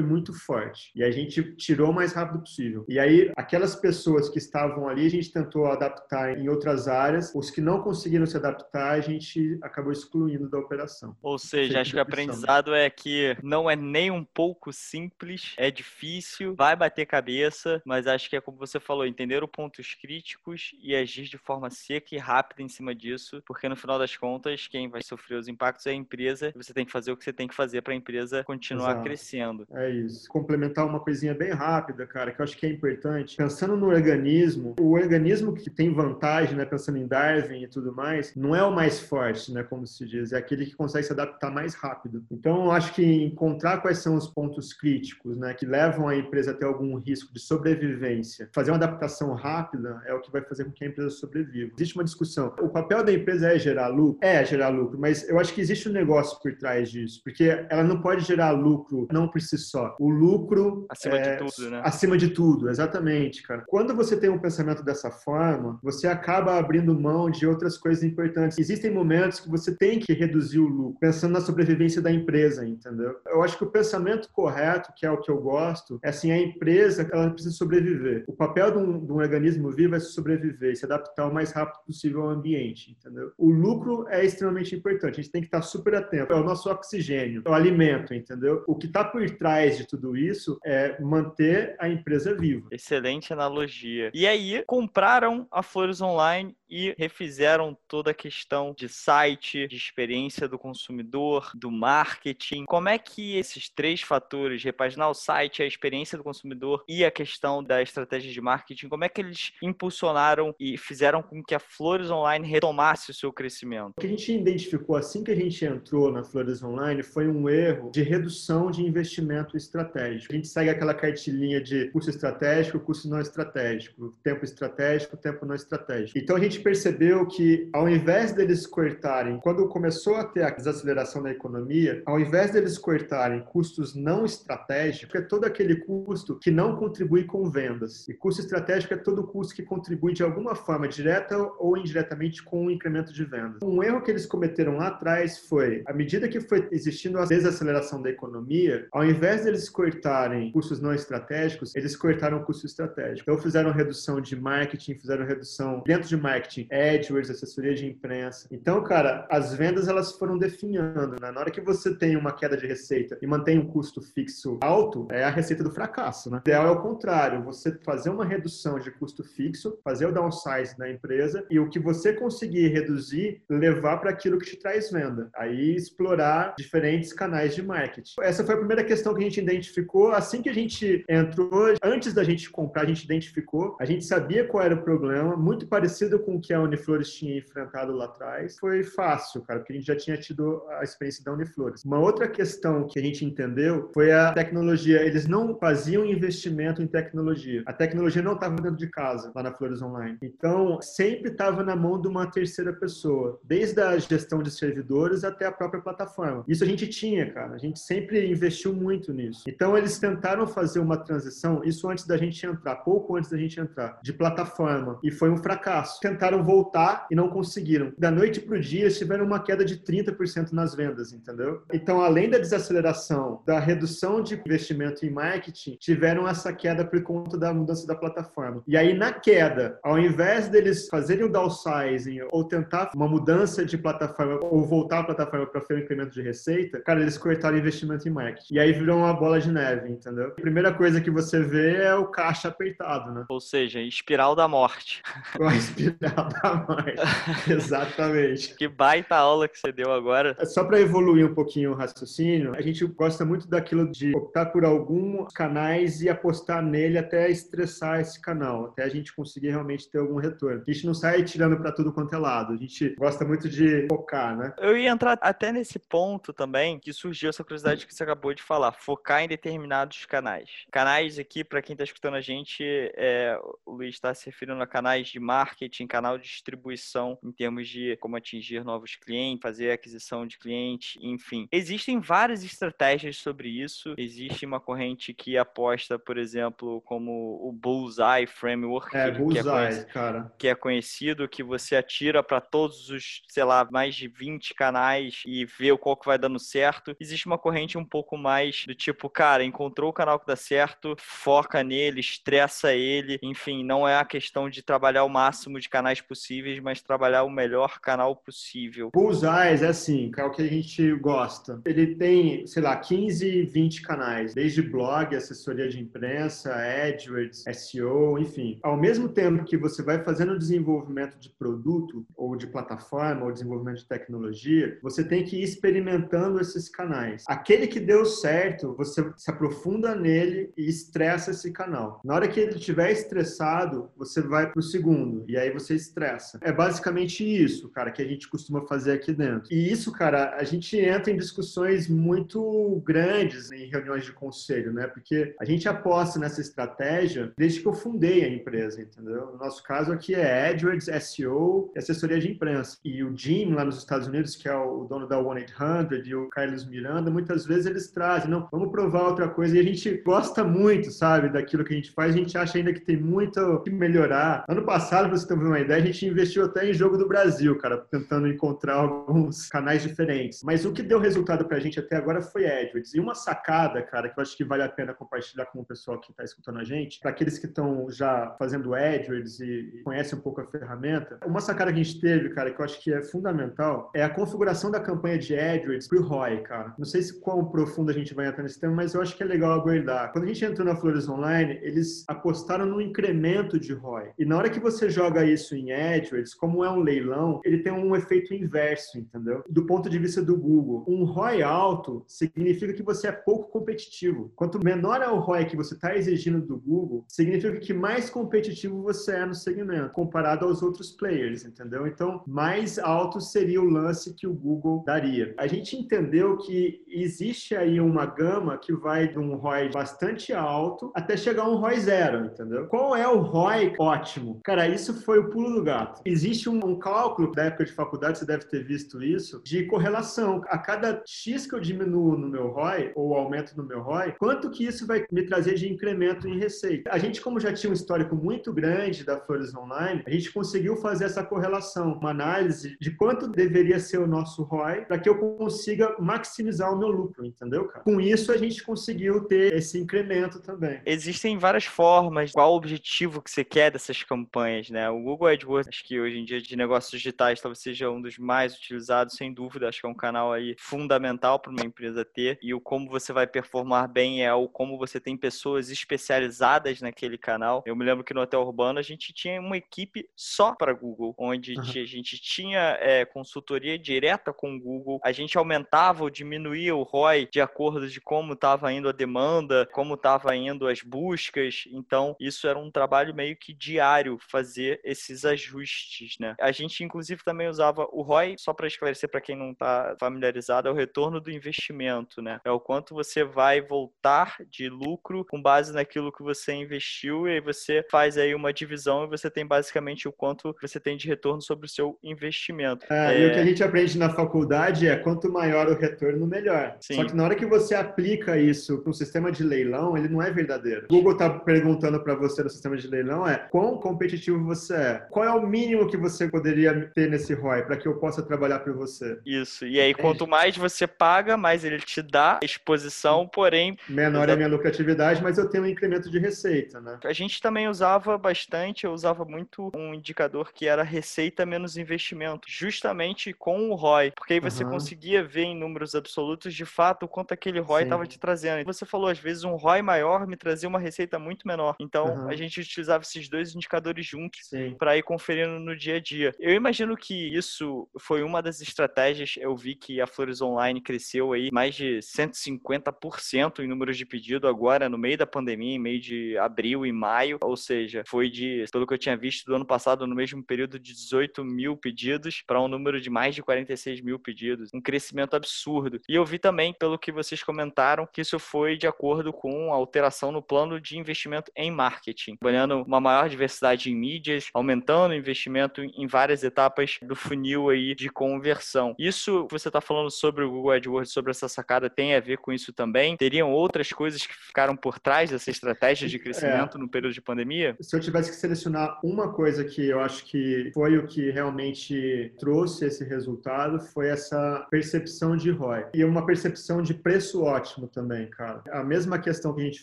muito forte. E a gente tirou o mais rápido possível. E aí, aquelas pessoas que estavam ali, a gente tentou adaptar em outras áreas. Os que não conseguiram se adaptar, a gente acabou excluindo da operação. Ou seja, acho que o aprendizado é que não é nem um pouco simples, é difícil, vai bater cabeça, mas acho que é como você falou, entender os pontos críticos e agir de forma seca e rápida em cima disso, porque no final das contas, quem vai sofrer os impactos é a empresa, e você tem que fazer o que você tem que fazer para a empresa continuar Exato. crescendo. É isso. Complementar uma coisinha bem rápida, cara, que eu acho que é importante. Pensando no organismo, o organismo que tem vantagem, né, pensando em Darwin e tudo mais, não é o mais forte, né, como se diz, é aquele que consegue se adaptar mais rápido. Então, eu acho que encontrar quais são os pontos críticos, né, que levam a empresa a ter algum risco de sobrevivência, fazer uma adaptação rápida é o que vai fazer com que a empresa sobreviva. Existe uma discussão. O papel da empresa é gerar lucro? É gerar lucro, mas eu acho que existe um negócio por trás disso, porque ela não pode gerar lucro não por si só. O lucro acima é, de tudo, né? Acima de tudo, exatamente, cara. Quando você tem um pensamento dessa forma, você acaba abrindo mão de outras coisas importantes. Existem momentos que você tem que reduzir o lucro, pensando na sobrevivência da empresa, entendeu? Eu acho que o pensamento correto, que é o que eu gosto, é assim, a empresa, ela precisa sobreviver. O papel de um, de um organismo vivo é sobreviver, se adaptar o mais rápido possível ao ambiente, entendeu? O lucro é extremamente importante, a gente tem que estar super atento. É o nosso oxigênio, é o alimento, entendeu? O que está por trás de tudo isso é manter a empresa viva. Excelente analogia. E aí, compraram a Flores Online e refizeram toda a questão de site, de experiência do consumidor, do marketing. Como é que esses três fatores, repaginar o site, a experiência do consumidor e a questão da estratégia de marketing, como é que eles impulsionaram e fizeram com que a Flores Online retomasse o seu crescimento? O que a gente identificou assim que a gente entrou na Flores Online foi um erro de redução de investimento estratégico. A gente segue aquela cartilinha de custo estratégico, custo não estratégico, tempo estratégico, tempo não estratégico. Então a gente gente percebeu que, ao invés deles cortarem, quando começou a ter a desaceleração da economia, ao invés deles cortarem custos não estratégicos, é todo aquele custo que não contribui com vendas. E custo estratégico é todo custo que contribui de alguma forma, direta ou indiretamente, com o incremento de vendas. Um erro que eles cometeram lá atrás foi, à medida que foi existindo a desaceleração da economia, ao invés deles cortarem custos não estratégicos, eles cortaram o custo estratégico. Então fizeram redução de marketing, fizeram redução dentro de marketing marketing, AdWords, assessoria de imprensa. Então, cara, as vendas elas foram definhando, né? Na hora que você tem uma queda de receita e mantém um custo fixo alto, é a receita do fracasso, né? O ideal é o contrário, você fazer uma redução de custo fixo, fazer o downsize da empresa e o que você conseguir reduzir, levar para aquilo que te traz venda. Aí explorar diferentes canais de marketing. Essa foi a primeira questão que a gente identificou assim que a gente entrou, antes da gente comprar, a gente identificou, a gente sabia qual era o problema, muito parecido com que a Uniflores tinha enfrentado lá atrás, foi fácil, cara, porque a gente já tinha tido a experiência da Uniflores. Uma outra questão que a gente entendeu foi a tecnologia. Eles não faziam investimento em tecnologia. A tecnologia não estava dentro de casa, lá na Flores Online. Então, sempre estava na mão de uma terceira pessoa, desde a gestão de servidores até a própria plataforma. Isso a gente tinha, cara. A gente sempre investiu muito nisso. Então, eles tentaram fazer uma transição, isso antes da gente entrar, pouco antes da gente entrar, de plataforma. E foi um fracasso. Tentaram tentaram voltar e não conseguiram. Da noite para o dia, tiveram uma queda de 30% nas vendas, entendeu? Então, além da desaceleração, da redução de investimento em marketing, tiveram essa queda por conta da mudança da plataforma. E aí, na queda, ao invés deles fazerem o downsizing ou tentar uma mudança de plataforma ou voltar a plataforma para fazer um incremento de receita, cara, eles cortaram investimento em marketing. E aí virou uma bola de neve, entendeu? A primeira coisa que você vê é o caixa apertado, né? Ou seja, espiral da morte. A espiral da morte. Exatamente. Que baita aula que você deu agora. Só para evoluir um pouquinho o raciocínio, a gente gosta muito daquilo de optar por alguns canais e apostar nele até estressar esse canal, até a gente conseguir realmente ter algum retorno. A gente não sai tirando para tudo quanto é lado. A gente gosta muito de focar, né? Eu ia entrar até nesse ponto também que surgiu essa curiosidade que você acabou de falar, focar em determinados canais. Canais aqui, para quem está escutando a gente, é, o Luiz está se referindo a canais de marketing, canais canal de distribuição em termos de como atingir novos clientes, fazer aquisição de clientes, enfim. Existem várias estratégias sobre isso. Existe uma corrente que aposta, por exemplo, como o Bullseye Framework, é, que, Bullseye, é que é conhecido, que você atira para todos os, sei lá, mais de 20 canais e vê qual que vai dando certo. Existe uma corrente um pouco mais do tipo, cara, encontrou o canal que dá certo, foca nele, estressa ele, enfim, não é a questão de trabalhar o máximo de canais canais possíveis, mas trabalhar o melhor canal possível. Bullseyes é assim, é o que a gente gosta. Ele tem, sei lá, 15, 20 canais, desde blog, assessoria de imprensa, AdWords, SEO, enfim. Ao mesmo tempo que você vai fazendo o desenvolvimento de produto, ou de plataforma, ou desenvolvimento de tecnologia, você tem que ir experimentando esses canais. Aquele que deu certo, você se aprofunda nele e estressa esse canal. Na hora que ele estiver estressado, você vai para o segundo, e aí você estressa. É basicamente isso, cara, que a gente costuma fazer aqui dentro. E isso, cara, a gente entra em discussões muito grandes em reuniões de conselho, né? Porque a gente aposta nessa estratégia desde que eu fundei a empresa, entendeu? No nosso caso aqui é AdWords, SEO e assessoria de imprensa. E o Jim, lá nos Estados Unidos, que é o dono da 1-800 e o Carlos Miranda, muitas vezes eles trazem, não, vamos provar outra coisa. E a gente gosta muito, sabe, daquilo que a gente faz. A gente acha ainda que tem muito que melhorar. Ano passado, pra você ter uma ideia, a gente investiu até em jogo do Brasil, cara, tentando encontrar alguns canais diferentes. Mas o que deu resultado pra gente até agora foi AdWords. E uma sacada, cara, que eu acho que vale a pena compartilhar com o pessoal que está escutando a gente, para aqueles que estão já fazendo AdWords e conhecem um pouco a ferramenta, uma sacada que a gente teve, cara, que eu acho que é fundamental, é a configuração da campanha de AdWords pro ROI, cara. Não sei se quão profundo a gente vai entrar nesse tema, mas eu acho que é legal abordar. Quando a gente entrou na Flores Online, eles apostaram no incremento de ROI. E na hora que você joga isso em AdWords, como é um leilão, ele tem um efeito inverso, entendeu? Do ponto de vista do Google, um ROI alto significa que você é pouco competitivo. Quanto menor é o ROI que você está exigindo do Google, significa que mais competitivo você é no segmento, comparado aos outros players, entendeu? Então, mais alto seria o lance que o Google daria. A gente entendeu que existe aí uma gama que vai de um ROI bastante alto até chegar a um ROI zero, entendeu? Qual é o ROI ótimo? Cara, isso foi o pulo do gato. Existe um, um cálculo da época de faculdade, você deve ter visto isso, de correlação. A cada X que eu diminuo no meu ROI, ou aumento no meu ROI, quanto que isso vai me trazer de incremento em receita? A gente, como já tinha um histórico muito grande da Flores Online, a gente conseguiu fazer essa correlação, uma análise de quanto deveria ser o nosso ROI para que eu consiga maximizar o meu lucro, entendeu, cara? Com isso, a gente conseguiu ter esse incremento também. Existem várias formas, qual o objetivo que você quer dessas campanhas, né? O Google AdWords, acho que hoje em dia de negócios digitais talvez seja um dos mais utilizados, sem dúvida, acho que é um canal aí fundamental para uma empresa ter, e o como você vai performar bem é o como você tem pessoas especializadas naquele canal. Eu me lembro que no Hotel Urbano a gente tinha uma equipe só para Google, onde uhum. a gente tinha é, consultoria direta com o Google, a gente aumentava ou diminuía o ROI de acordo de como estava indo a demanda, como estava indo as buscas. Então, isso era um trabalho meio que diário fazer esses ajustes, né? A gente inclusive também usava o ROI, só para esclarecer para quem não está familiarizado, é o retorno do investimento, né? É o quanto você vai voltar de lucro com base naquilo que você investiu e aí você faz aí uma divisão e você tem basicamente o quanto você tem de retorno sobre o seu investimento. É, é... E o que a gente aprende na faculdade é quanto maior o retorno, melhor. Sim. Só que na hora que você aplica isso para um sistema de leilão, ele não é verdadeiro. O Google está perguntando para você no sistema de leilão é quão competitivo você é. Qual é o mínimo que você poderia ter nesse ROI para que eu possa trabalhar para você? Isso. E aí, Entende? quanto mais você paga, mais ele te dá exposição, porém... Menor é a minha lucratividade, mas eu tenho um incremento de receita, né? A gente também usava bastante, eu usava muito um indicador que era receita menos investimento, justamente com o ROI, porque aí você uhum. conseguia ver em números absolutos de fato o quanto aquele ROI estava te trazendo. Você falou, às vezes um ROI maior me trazia uma receita muito menor. Então uhum. a gente utilizava esses dois indicadores juntos para conferindo no dia a dia. Eu imagino que isso foi uma das estratégias. Eu vi que a Flores Online cresceu aí mais de 150% em números de pedido agora no meio da pandemia, em meio de abril e maio. Ou seja, foi de, pelo que eu tinha visto do ano passado, no mesmo período de 18 mil pedidos para um número de mais de 46 mil pedidos. Um crescimento absurdo. E eu vi também, pelo que vocês comentaram, que isso foi de acordo com a alteração no plano de investimento em marketing, trabalhando uma maior diversidade em mídias, aumentando o investimento em várias etapas do funil aí de conversão. Isso que você está falando sobre o Google AdWords, sobre essa sacada, tem a ver com isso também? Teriam outras coisas que ficaram por trás dessa estratégia de crescimento é. no período de pandemia? Se eu tivesse que selecionar uma coisa que eu acho que foi o que realmente trouxe esse resultado, foi essa percepção de ROI. E uma percepção de preço ótimo também, cara. A mesma questão que a gente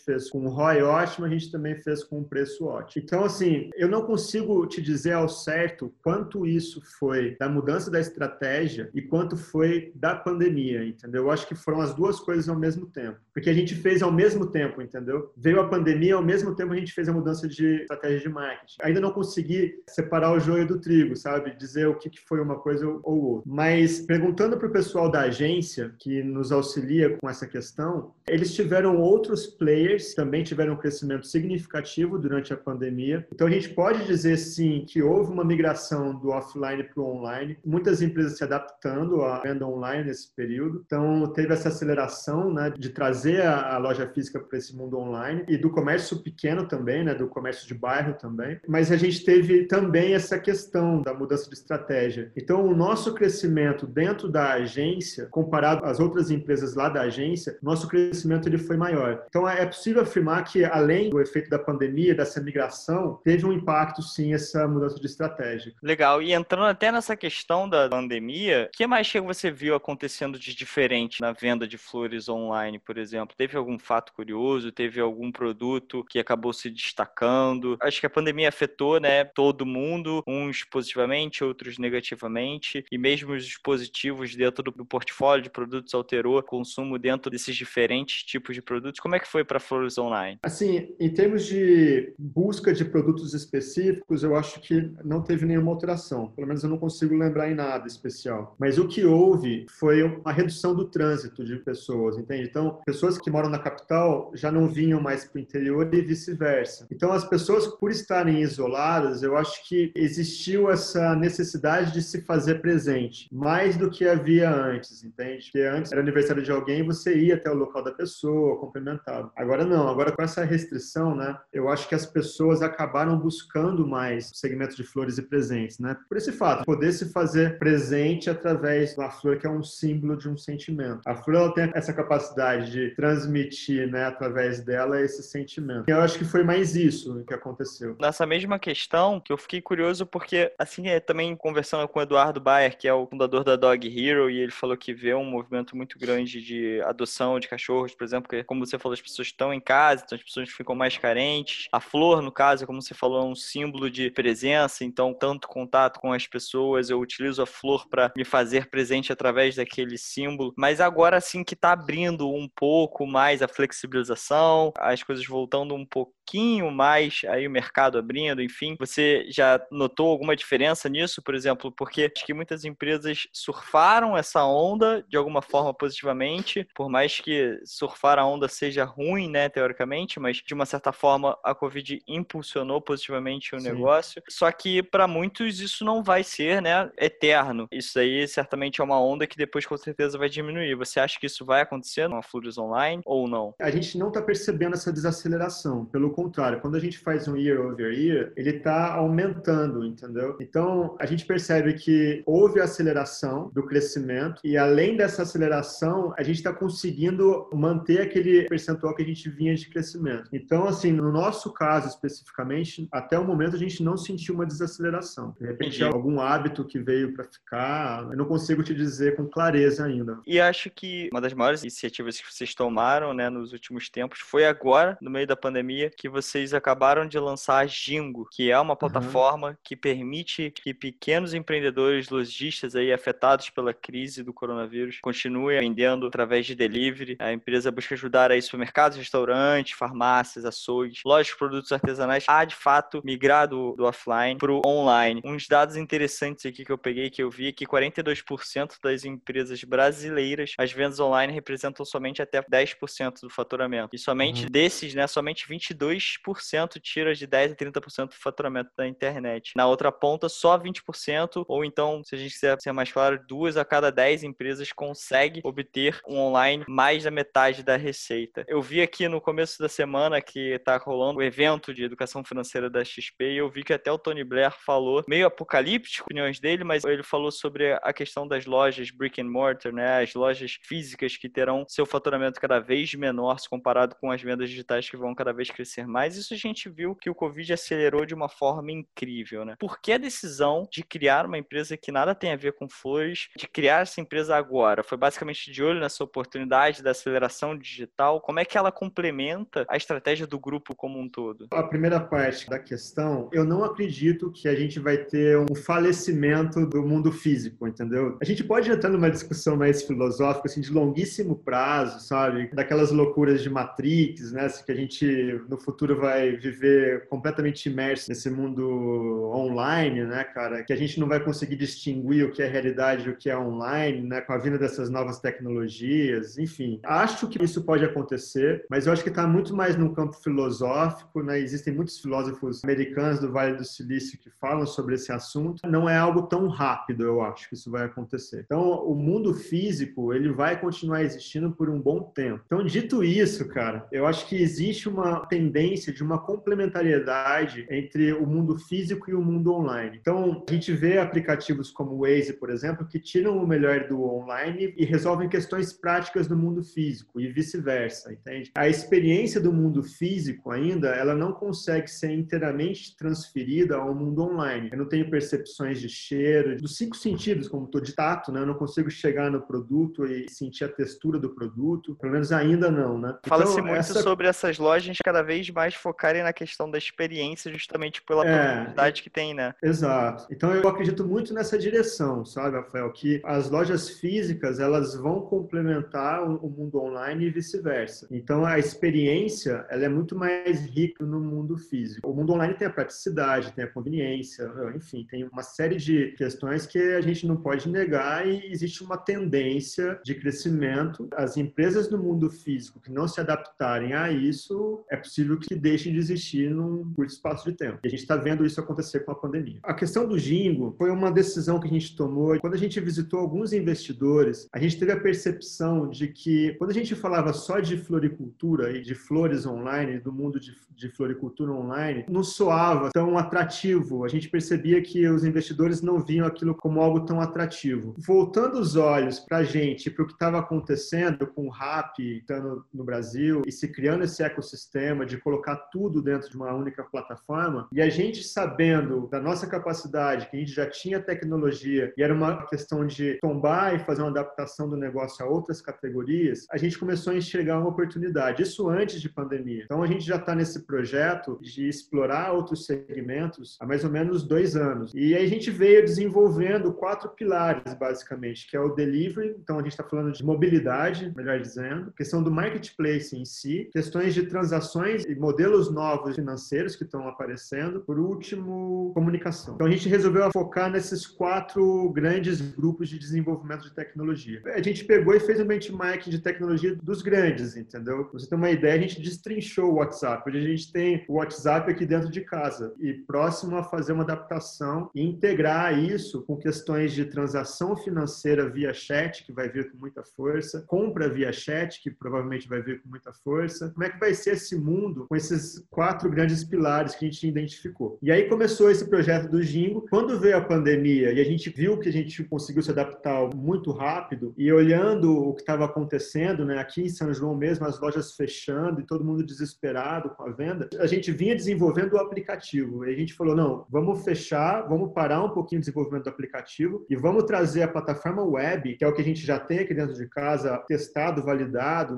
fez com o ROI ótimo, a gente também fez com o preço ótimo. Então, assim, eu não consigo te dizer ao certo quanto isso foi da mudança da estratégia e quanto foi da pandemia, entendeu? Eu acho que foram as duas coisas ao mesmo tempo. Porque a gente fez ao mesmo tempo, entendeu? Veio a pandemia, ao mesmo tempo a gente fez a mudança de estratégia de marketing. Ainda não consegui separar o joio do trigo, sabe? Dizer o que foi uma coisa ou outra. Mas perguntando para o pessoal da agência que nos auxilia com essa questão, eles tiveram outros players, também tiveram um crescimento significativo durante a pandemia. Então a gente pode dizer sim que houve uma migração do offline para o online. Muitas empresas se adaptando à venda online nesse período. Então teve essa aceleração, né, de trazer a, loja física para esse mundo online e do comércio pequeno também, né, do comércio de bairro também. Mas a gente teve também essa questão da mudança de estratégia. Então o nosso crescimento dentro da agência, comparado às outras empresas lá da agência, nosso crescimento ele foi maior. Então é possível afirmar que além do efeito da pandemia, dessa migração, teve um impacto sim essa mudança de estratégia. Legal. E entrando até nessa questão da pandemia, o que mais que você viu acontecendo de diferente na venda de flores online, por exemplo? Teve algum fato curioso? Teve algum produto que acabou se destacando? Acho que a pandemia afetou, né, todo mundo, uns positivamente, outros negativamente, e mesmo os positivos dentro do portfólio de produtos alterou o consumo dentro desses diferentes tipos de produtos. Como é que foi para flores online? Assim, em termos de busca de produtos específicos, eu acho que não teve nenhuma alteração. Pelo menos eu não consigo lembrar em nada especial. Mas o que houve foi uma redução do trânsito de pessoas, entende? Então, pessoas que moram na capital já não vinham mais para o interior e vice-versa. Então, as pessoas, por estarem isoladas, eu acho que existiu essa necessidade de se fazer presente, mais do que havia antes, entende? Porque antes era aniversário de alguém, você ia até o local da pessoa, cumprimentava. Agora não, agora com essa restrição, né, eu acho que as pessoas acabaram buscando mais segmentos de flores e presentes, né? Por esse fato, poder se fazer presente através da flor, que é um símbolo de um sentimento. A flor ela tem essa capacidade de transmitir, né, através dela esse sentimento. Eu acho que foi mais isso que aconteceu. Nessa mesma questão, que eu fiquei curioso porque, assim, é, também conversando com o Eduardo Bayer, que é o fundador da Dog Hero, e ele falou que vê um movimento muito grande de adoção de cachorros, por exemplo, que, como você falou, as pessoas estão em casa, então as pessoas ficam mais carentes. A flor, no caso, como você falou, é um símbolo de presença, então tanto contato com as pessoas, eu utilizo a flor para me fazer presente através daquele símbolo. Mas agora sim que está abrindo um pouco mais a flexibilização, as coisas voltando um pouquinho mais, aí o mercado abrindo, enfim. Você já notou alguma diferença nisso, por exemplo? Porque acho que muitas empresas surfaram essa onda de alguma forma positivamente, por mais que surfar a onda seja ruim, né, teoricamente, mas de uma certa forma a Covid impulsionou positivamente o Sim. negócio. Só que para muitos isso não vai ser, né, eterno. Isso aí certamente é uma onda que depois com certeza vai diminuir. Você acha que isso vai acontecer numa Online ou não? A gente não está percebendo essa desaceleração. Pelo contrário, quando a gente faz um year over year, ele está aumentando, entendeu? Então, a gente percebe que houve aceleração do crescimento e além dessa aceleração, a gente está conseguindo manter aquele percentual que a gente vinha de crescimento. Então, assim, no nosso caso especificamente, até o momento a gente não sentiu uma desaceleração. De repente, algum hábito que veio para ficar, eu não consigo te dizer com clareza ainda. E acho que uma das maiores iniciativas que vocês tomaram, né, nos últimos tempos foi agora, no meio da pandemia, que vocês acabaram de lançar a Jingo, que é uma plataforma uhum. que permite que pequenos empreendedores lojistas aí afetados pela crise do coronavírus continuem vendendo através de delivery. A empresa busca ajudar aí supermercados, restaurantes, farmácias, açougues, lojas de produtos artesanais a de fato migrar do, do offline para o online. Uns dados interessantes aqui que eu peguei que eu vi é que 42% das empresas brasileiras, as vendas online representam somente até 10% do faturamento. E somente uhum. desses, né, somente 22% tira de 10 a 30% do faturamento da internet. Na outra ponta, só 20%, ou então, se a gente quiser ser mais claro, duas a cada 10 empresas consegue obter um online mais da metade da receita. Eu vi aqui no começo da semana que está rolando o evento de educação financeira da XP e eu vi que até o Tony Blair falou, meio apocalíptico, opiniões dele, mas ele falou sobre a questão das lojas brick and mortar, né, as lojas físicas que terão seu faturamento cada vez menor se comparado com as vendas digitais que vão cada vez crescer mais. Isso a gente viu que o Covid acelerou de uma forma incrível, né? Por que a decisão de criar uma empresa que nada tem a ver com flores, de criar essa empresa agora? Foi basicamente de olho nessa oportunidade da aceleração digital? Como é que ela complementa a estratégia do grupo como um todo? A primeira parte da questão, eu não acredito que a gente vai ter um falecimento do mundo físico, entendeu? A gente pode entrar numa discussão mais filosófica, assim, de longuíssimo prazo, sabe? Sabe? Daquelas loucuras de Matrix, né? Que a gente no futuro vai viver completamente imerso nesse mundo online, né, cara? Que a gente não vai conseguir distinguir o que é realidade e o que é online, né? Com a vinda dessas novas tecnologias, enfim. Acho que isso pode acontecer, mas eu acho que está muito mais no campo filosófico, né? Existem muitos filósofos americanos do Vale do Silício que falam sobre esse assunto. Não é algo tão rápido, eu acho que isso vai acontecer. Então, o mundo físico, ele vai continuar existindo por um bom tempo. Então, dito isso, cara, eu acho que existe uma tendência de uma complementariedade entre o mundo físico e o mundo online. Então, a gente vê aplicativos como o Waze, por exemplo, que tiram o melhor do online e resolvem questões práticas do mundo físico e vice-versa, entende? A experiência do mundo físico ainda, ela não consegue ser inteiramente transferida ao mundo online. Eu não tenho percepções de cheiro, dos cinco sentidos, como estou de tato, né? Eu não consigo chegar no produto e sentir a textura do produto, pelo menos ainda não, né? Fala-se então, muito essa... sobre essas lojas cada vez mais focarem na questão da experiência, justamente pela é, profundidade que tem, né? Exato. Então eu acredito muito nessa direção, sabe, Rafael? Que as lojas físicas elas vão complementar o mundo online e vice-versa. Então a experiência ela é muito mais rica no mundo físico. O mundo online tem a praticidade, tem a conveniência, enfim, tem uma série de questões que a gente não pode negar e existe uma tendência de crescimento. As empresas no mundo físico que não se adaptarem a isso, é possível que deixem de existir num curto espaço de tempo. E a gente está vendo isso acontecer com a pandemia. A questão do Jingo foi uma decisão que a gente tomou. Quando a gente visitou alguns investidores, a gente teve a percepção de que quando a gente falava só de floricultura e de flores online, do mundo de, de floricultura online, não soava tão atrativo. A gente percebia que os investidores não viam aquilo como algo tão atrativo. Voltando os olhos para a gente, para o que estava acontecendo com o RAP estando no Brasil e se criando esse ecossistema de colocar tudo dentro de uma única plataforma, e a gente sabendo da nossa capacidade, que a gente já tinha tecnologia e era uma questão de tombar e fazer uma adaptação do negócio a outras categorias, a gente começou a enxergar uma oportunidade. Isso antes de pandemia. Então a gente já está nesse projeto de explorar outros segmentos há mais ou menos dois anos. E a gente veio desenvolvendo quatro pilares, basicamente, que é o delivery. Então a gente está falando de mobilidade, melhor dizendo, questão do marketplace em si, questões de transações e modelos novos financeiros que estão aparecendo. Por último, comunicação. Então a gente resolveu focar nesses quatro grandes grupos de desenvolvimento de tecnologia. A gente pegou e fez um benchmark de tecnologia dos grandes, entendeu? Pra você ter uma ideia, a gente destrinchou o WhatsApp. Hoje a gente tem o WhatsApp aqui dentro de casa e próximo a fazer uma adaptação e integrar isso com questões de transação financeira via chat, que vai vir com muita força, compra via chat, que provavelmente vai vir com muita força. Como é que vai ser esse mundo com esses quatro grandes pilares que a gente identificou? E aí começou esse projeto do Jingo. Quando veio a pandemia e a gente viu que a gente conseguiu se adaptar muito rápido e olhando o que estava acontecendo, né, aqui em São João mesmo, as lojas fechando e todo mundo desesperado com a venda, a gente vinha desenvolvendo o aplicativo. E a gente falou, não, vamos fechar, vamos parar um pouquinho o desenvolvimento do aplicativo e vamos trazer a plataforma web, que é o que a gente já tem aqui dentro de casa, testado, validado,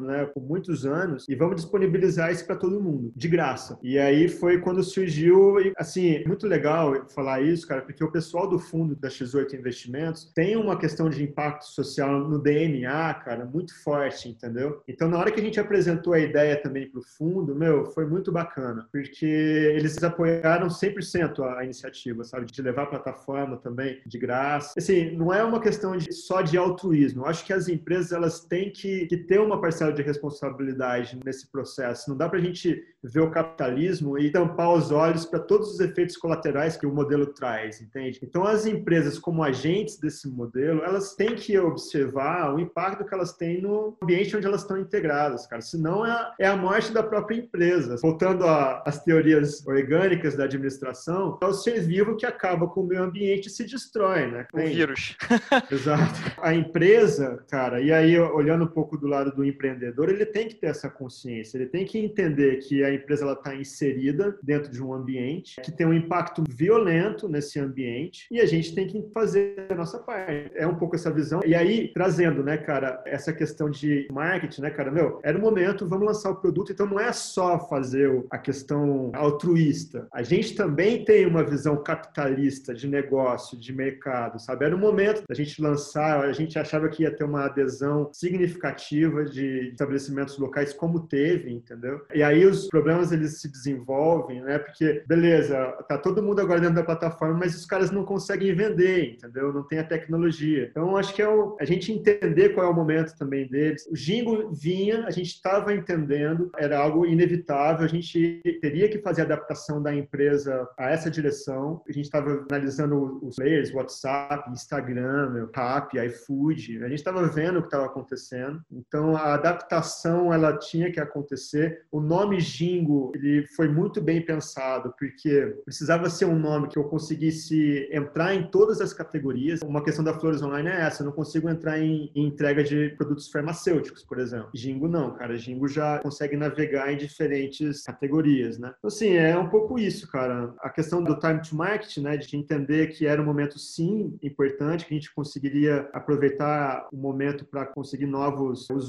né, por muitos anos, e vamos disponibilizar isso para todo mundo, de graça. E aí foi quando surgiu, assim, muito legal falar isso, cara, porque o pessoal do fundo da X8 Investimentos tem uma questão de impacto social no DNA, cara, muito forte, entendeu? Então, na hora que a gente apresentou a ideia também para o fundo, meu, foi muito bacana, porque eles apoiaram 100% a iniciativa, sabe? De levar a plataforma também de graça. Assim, não é uma questão de, só de altruísmo. Eu acho que as empresas, elas têm que, que ter uma parcela de responsabilidade nesse processo. Não dá para a gente ver o capitalismo e tampar os olhos para todos os efeitos colaterais que o modelo traz, entende? Então, as empresas, como agentes desse modelo, elas têm que observar o impacto que elas têm no ambiente onde elas estão integradas, cara. Senão é a, é a morte da própria empresa. Voltando às teorias orgânicas da administração, é o ser vivo que acaba com o meio ambiente e se destrói, né? O vírus. Exato. A empresa, cara, e aí olhando um pouco do lado do empreendedor, ele tem que ter essa consciência, ele tem que entender que a empresa está inserida dentro de um ambiente que tem um impacto violento nesse ambiente e a gente tem que fazer a nossa parte. É um pouco essa visão. E aí, trazendo, né, cara, essa questão de marketing, né, cara, meu, era o momento, vamos lançar o produto, então não é só fazer a questão altruísta. A gente também tem uma visão capitalista de negócio, de mercado, sabe? Era o momento da gente lançar, a gente achava que ia ter uma adesão significativa de estabelecimentos locais como teve, entendeu? E aí os problemas eles se desenvolvem, né? Porque beleza, tá todo mundo agora dentro da plataforma, mas os caras não conseguem vender, entendeu? Não tem a tecnologia. Então acho que é o, a gente entender qual é o momento também deles. O Jingo vinha, a gente estava entendendo, era algo inevitável, a gente teria que fazer a adaptação da empresa a essa direção. A gente estava analisando os players, WhatsApp, Instagram, Rap, iFood. A gente estava vendo o que estava acontecendo. Então a adaptação ela tinha que acontecer. O nome Jingo ele foi muito bem pensado porque precisava ser um nome que eu conseguisse entrar em todas as categorias. Uma questão da Flores Online é essa: eu não consigo entrar em, em entrega de produtos farmacêuticos, por exemplo. Jingo não, cara. Jingo já consegue navegar em diferentes categorias, né? Então, assim, é um pouco isso, cara. A questão do time to market, né? De entender que era um momento, sim, importante, que a gente conseguiria aproveitar o momento para conseguir novos usuários,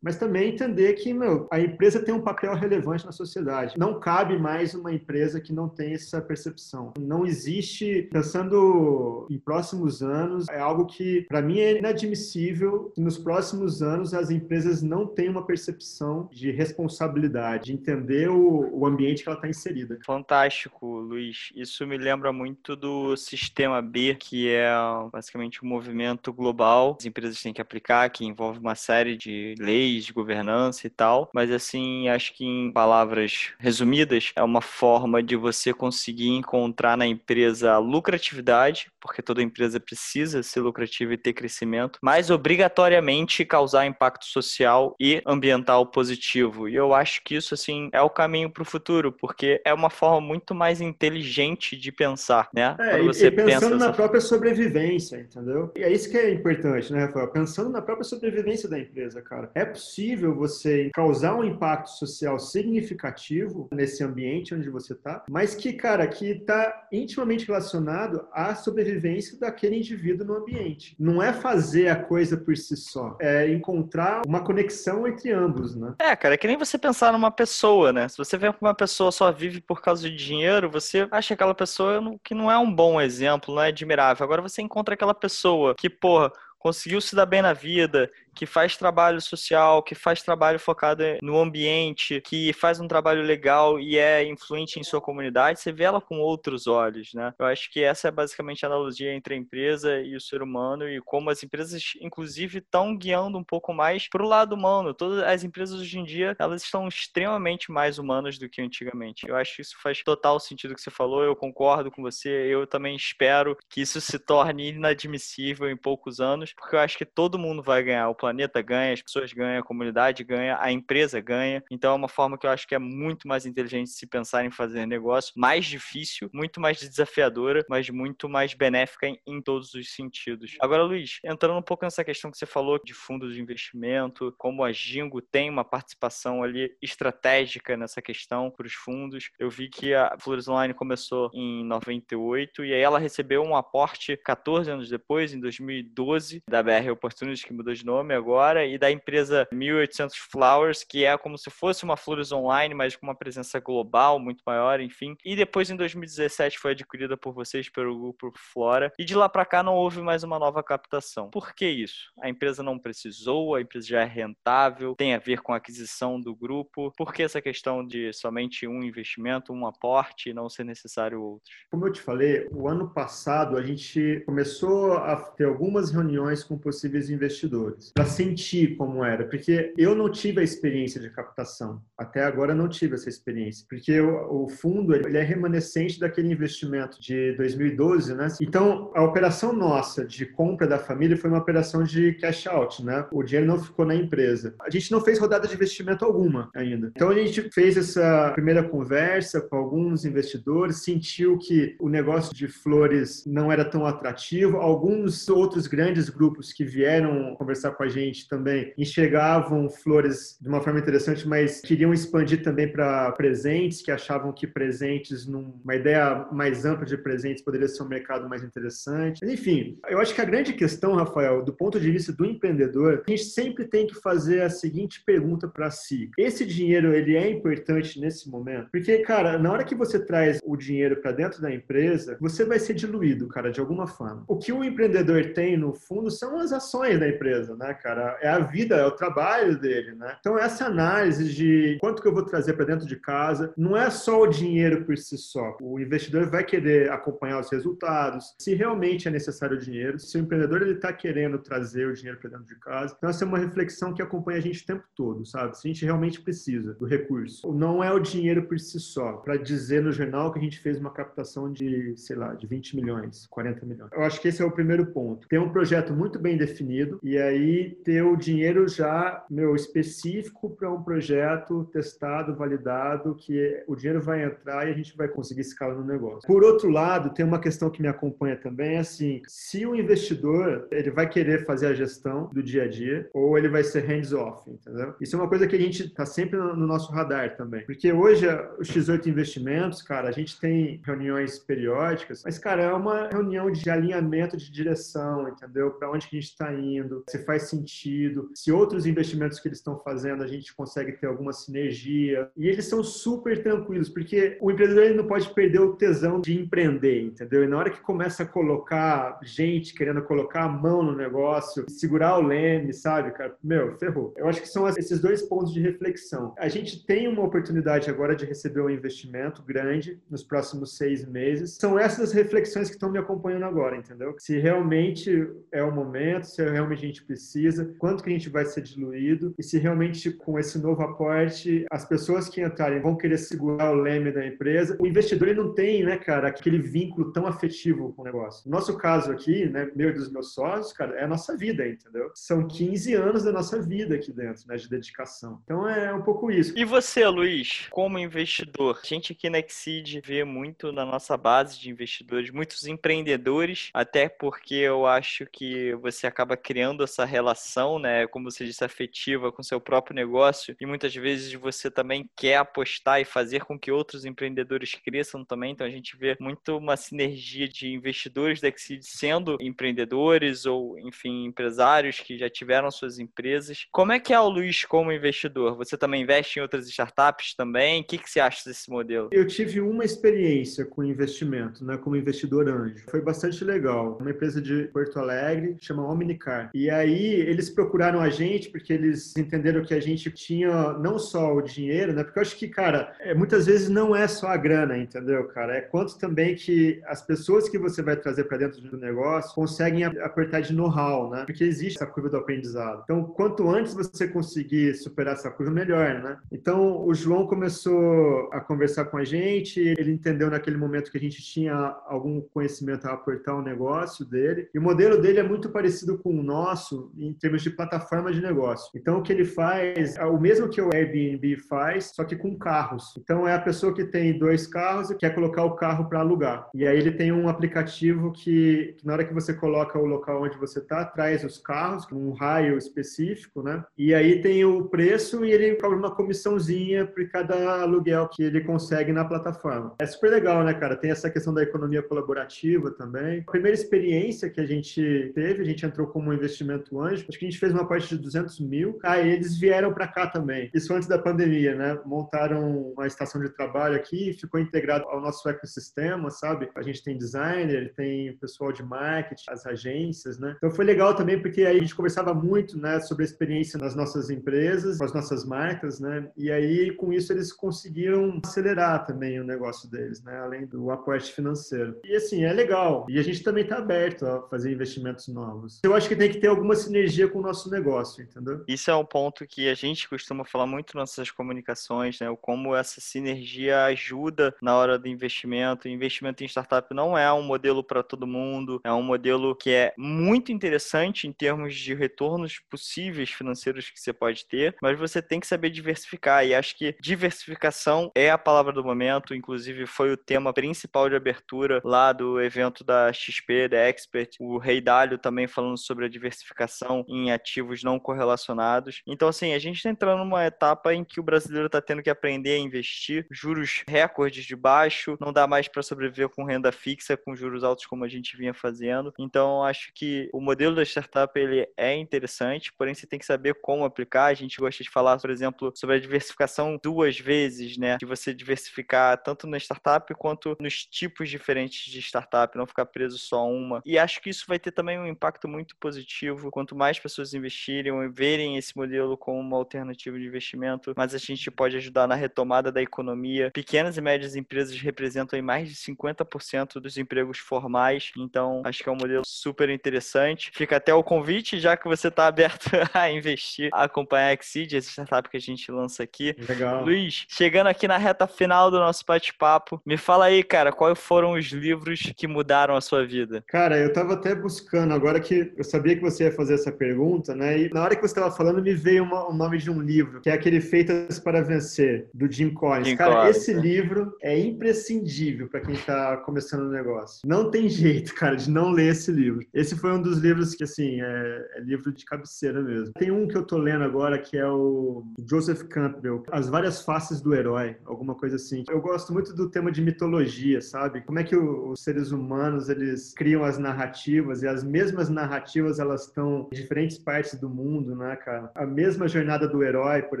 mas também entender que, meu, a empresa tem um papel relevante na sociedade. Não cabe mais uma empresa que não tem essa percepção. Não existe, pensando em próximos anos, é algo que, para mim, é inadmissível que nos próximos anos as empresas não tenham uma percepção de responsabilidade, de entender o, o ambiente que ela está inserida. Fantástico, Luiz. Isso me lembra muito do Sistema B, que é basicamente um movimento global. As empresas têm que aplicar, que envolve uma série de leis, de governança e tal. Mas, assim, acho que em palavras resumidas, é uma forma de você conseguir encontrar na empresa lucratividade, porque toda empresa precisa ser lucrativa e ter crescimento, mas obrigatoriamente causar impacto social e ambiental positivo. E eu acho que isso, assim, é o caminho para o futuro, porque é uma forma muito mais inteligente de pensar, né? É, Quando você e, pensando pensa na própria sobrevivência, entendeu? E é isso que é importante, né, Rafael? Pensando na própria sobrevivência da empresa, cara. É possível você causar um impacto social significativo nesse ambiente onde você está, mas que, cara, que está intimamente relacionado à sobrevivência daquele indivíduo no ambiente. Não é fazer a coisa por si só, é encontrar uma conexão entre ambos, né? É, cara, é que nem você pensar numa pessoa, né? Se você vê que uma pessoa só vive por causa de dinheiro, você acha aquela pessoa que não é um bom exemplo, não é admirável. Agora você encontra aquela pessoa que, porra, conseguiu se dar bem na vida, que faz trabalho social, que faz trabalho focado no ambiente, que faz um trabalho legal e é influente em sua comunidade, você vê ela com outros olhos, né? Eu acho que essa é basicamente a analogia entre a empresa e o ser humano e como as empresas, inclusive, estão guiando um pouco mais para o lado humano. Todas as empresas hoje em dia, elas estão extremamente mais humanas do que antigamente. Eu acho que isso faz total sentido que você falou, eu concordo com você, eu também espero que isso se torne inadmissível em poucos anos, porque eu acho que todo mundo vai ganhar. O planeta ganha, as pessoas ganham, a comunidade ganha, a empresa ganha. Então é uma forma que eu acho que é muito mais inteligente se pensar em fazer negócio, mais difícil, muito mais desafiadora, mas muito mais benéfica em, em todos os sentidos. Agora, Luiz, entrando um pouco nessa questão que você falou de fundos de investimento, como a Jingo tem uma participação ali estratégica nessa questão para os fundos. Eu vi que a Flores Online começou em 98 e aí ela recebeu um aporte 14 anos depois, em 2012, da BR Opportunities, que mudou de nome agora, e da empresa 1800 Flowers, que é como se fosse uma Flores Online, mas com uma presença global muito maior, enfim. E depois, em 2017, foi adquirida por vocês pelo grupo Flora. E de lá para cá não houve mais uma nova captação. Por que isso? A empresa não precisou, a empresa já é rentável, tem a ver com a aquisição do grupo. Por que essa questão de somente um investimento, um aporte e não ser necessário outros? Como eu te falei, o ano passado a gente começou a ter algumas reuniões com possíveis investidores para sentir como era, porque eu não tive a experiência de captação. Até agora não tive essa experiência, porque o, o fundo ele é remanescente daquele investimento de 2012, né? Então a operação nossa de compra da família foi uma operação de cash out, né? O dinheiro não ficou na empresa. A gente não fez rodada de investimento alguma ainda. Então a gente fez essa primeira conversa com alguns investidores, sentiu que o negócio de flores não era tão atrativo. Alguns outros grandes grupos que vieram conversar com a gente também enxergavam flores de uma forma interessante, mas queriam expandir também para presentes, que achavam que presentes, numa ideia mais ampla de presentes, poderia ser um mercado mais interessante. Enfim, eu acho que a grande questão, Rafael, do ponto de vista do empreendedor, a gente sempre tem que fazer a seguinte pergunta para si: esse dinheiro ele é importante nesse momento? Porque, cara, na hora que você traz o dinheiro para dentro da empresa, você vai ser diluído, cara, de alguma forma. O que o empreendedor tem no fundo são as ações da empresa, né, cara? É a vida, é o trabalho dele, né? Então, essa análise de quanto que eu vou trazer para dentro de casa, não é só o dinheiro por si só. O investidor vai querer acompanhar os resultados, se realmente é necessário o dinheiro, se o empreendedor ele está querendo trazer o dinheiro para dentro de casa. Então, essa é uma reflexão que acompanha a gente o tempo todo, sabe? Se a gente realmente precisa do recurso. Não é o dinheiro por si só, para dizer no jornal que a gente fez uma captação de, sei lá, de 20 milhões, 40 milhões. Eu acho que esse é o primeiro ponto. Ter um projeto muito bem definido e aí ter o dinheiro já, meu, específico para um projeto testado, validado, que o dinheiro vai entrar e a gente vai conseguir escalar no negócio. Por outro lado, tem uma questão que me acompanha também, é assim, se o investidor, ele vai querer fazer a gestão do dia a dia ou ele vai ser hands-off, entendeu? Isso é uma coisa que a gente está sempre no nosso radar também. Porque hoje, o X8 Investimentos, cara, a gente tem reuniões periódicas, mas, cara, é uma reunião de alinhamento de direção, entendeu? Para onde que a gente está indo, se faz sentido, se outros investimentos que eles estão fazendo a gente consegue ter alguma sinergia. E eles são super tranquilos, porque o empreendedor ele não pode perder o tesão de empreender, entendeu? E na hora que começa a colocar gente querendo colocar a mão no negócio, segurar o leme, sabe, cara? Meu, ferrou. Eu acho que são esses dois pontos de reflexão. A gente tem uma oportunidade agora de receber um investimento grande nos próximos seis meses. São essas reflexões que estão me acompanhando agora, entendeu? Se realmente é o momento, se realmente a gente precisa, quanto que a gente vai ser diluído e se realmente com esse novo aporte as pessoas que entrarem vão querer segurar o leme da empresa. O investidor ele não tem, né, cara, aquele vínculo tão afetivo com o negócio. No nosso caso aqui, né, meu e dos meus sócios, cara, é a nossa vida, entendeu? São 15 anos da nossa vida aqui dentro, né, de dedicação. Então é um pouco isso. E você, Luiz, como investidor? A gente aqui na Exceed vê muito na nossa base de investidores, muitos empreendedores, até porque eu acho que você acaba criando essa relação, né, como você disse, afetiva com seu próprio negócio e muitas vezes você também quer apostar e fazer com que outros empreendedores cresçam também. Então a gente vê muito uma sinergia de investidores da Exceed sendo empreendedores ou, enfim, empresários que já tiveram suas empresas. Como é que é o Luiz como investidor? Você também investe em outras startups também? O que, que você acha desse modelo? Eu tive uma experiência com investimento, né, como investidor anjo. Foi bastante legal. Uma empresa de Porto Alegre chama Omnicar. E aí eles procuraram a gente porque eles entenderam que a gente tinha não só o dinheiro, né? Porque eu acho que, cara, é, muitas vezes não é só a grana, entendeu, cara? É quanto também que as pessoas que você vai trazer para dentro do negócio conseguem apertar de know-how, né? Porque existe essa curva do aprendizado. Então, quanto antes você conseguir superar essa curva, melhor, né? Então, o João começou a conversar com a gente, ele entendeu naquele momento que a gente tinha algum conhecimento a apertar o negócio dele. E o modelo dele é muito parecido com o nosso em termos de plataforma de negócio. Então, o que ele faz é o mesmo que o Airbnb faz, só que com carros. Então, é a pessoa que tem dois carros e quer colocar o carro para alugar. E aí ele tem um aplicativo que, que, na hora que você coloca o local onde você está, traz os carros, com um raio específico, né? E aí tem o preço e ele cobra uma comissãozinha por cada aluguel que ele consegue na plataforma. É super legal, né, cara? Tem essa questão da economia colaborativa também. A primeira experiência que a gente teve, a gente entrou como investimento anjo, acho que a gente fez uma parte de 200 mil. Aí eles vieram para cá também. Isso antes da pandemia, né? Montaram uma estação de trabalho aqui, ficou integrado ao nosso ecossistema, sabe? A gente tem designer, tem pessoal de marketing, as agências, né? Então foi legal também porque aí a gente conversava muito, né, sobre a experiência nas nossas empresas, com as nossas marcas, né? E aí com isso eles conseguiram acelerar também o negócio deles, né? Além do aporte financeiro. E assim, é legal. E a gente também está aberto a fazer investimentos novos. Eu acho que tem que ter alguma sinergia com o nosso negócio, entendeu? Isso é um ponto que a gente costuma falar muito nas nossas comunicações, né? O como essa sinergia ajuda na hora do investimento. investimento em startup não é um modelo para todo mundo, é um modelo que é muito interessante em termos de retornos possíveis financeiros que você pode ter, mas você tem que saber diversificar. E acho que diversificação é a palavra do momento, inclusive foi o tema principal de abertura lá do evento da XP, da Expert, o Rei Dalio também falando sobre a diversificação em ativos não correlacionados. Então, assim, a gente está entrando numa etapa em que o brasileiro está tendo que aprender a investir, juros recordes de baixo, não dá mais para sobreviver com renda fixa, com juros altos como a gente vinha fazendo. Então, acho que o modelo da startup ele é interessante, porém você tem que saber como aplicar. A gente gosta de falar, por exemplo, sobre a diversificação duas vezes, né? De você diversificar tanto na startup quanto nos tipos diferentes de startup, não ficar preso só a uma. E acho que isso vai ter também um impacto muito positivo. Quanto mais mais pessoas investirem e verem esse modelo como uma alternativa de investimento, mas a gente pode ajudar na retomada da economia. Pequenas e médias empresas representam mais de 50% dos empregos formais, então acho que é um modelo super interessante. Fica até o convite, já que você está aberto a investir, a acompanhar a Exceed, essa startup que a gente lança aqui. Legal. Luiz, chegando aqui na reta final do nosso bate-papo, me fala aí, cara, quais foram os livros que mudaram a sua vida? Cara, eu estava até buscando, agora que eu sabia que você ia fazer essa pergunta, né? E na hora que você estava falando, me veio uma, o nome de um livro, que é aquele Feitas para Vencer, do Jim Collins. Jim Cara, Collins, esse né? livro é imprescindível para quem está começando o negócio. Não tem jeito, cara, de não ler esse livro. Esse foi um dos livros que, assim, é, é livro de cabeceira mesmo. Tem um que eu tô lendo agora que é o Joseph Campbell, As Várias Faces do Herói, alguma coisa assim. Eu gosto muito do tema de mitologia, sabe? Como é que o- os seres humanos, eles criam as narrativas e as mesmas narrativas, elas estão em diferentes partes do mundo, né, cara? A mesma jornada do herói, por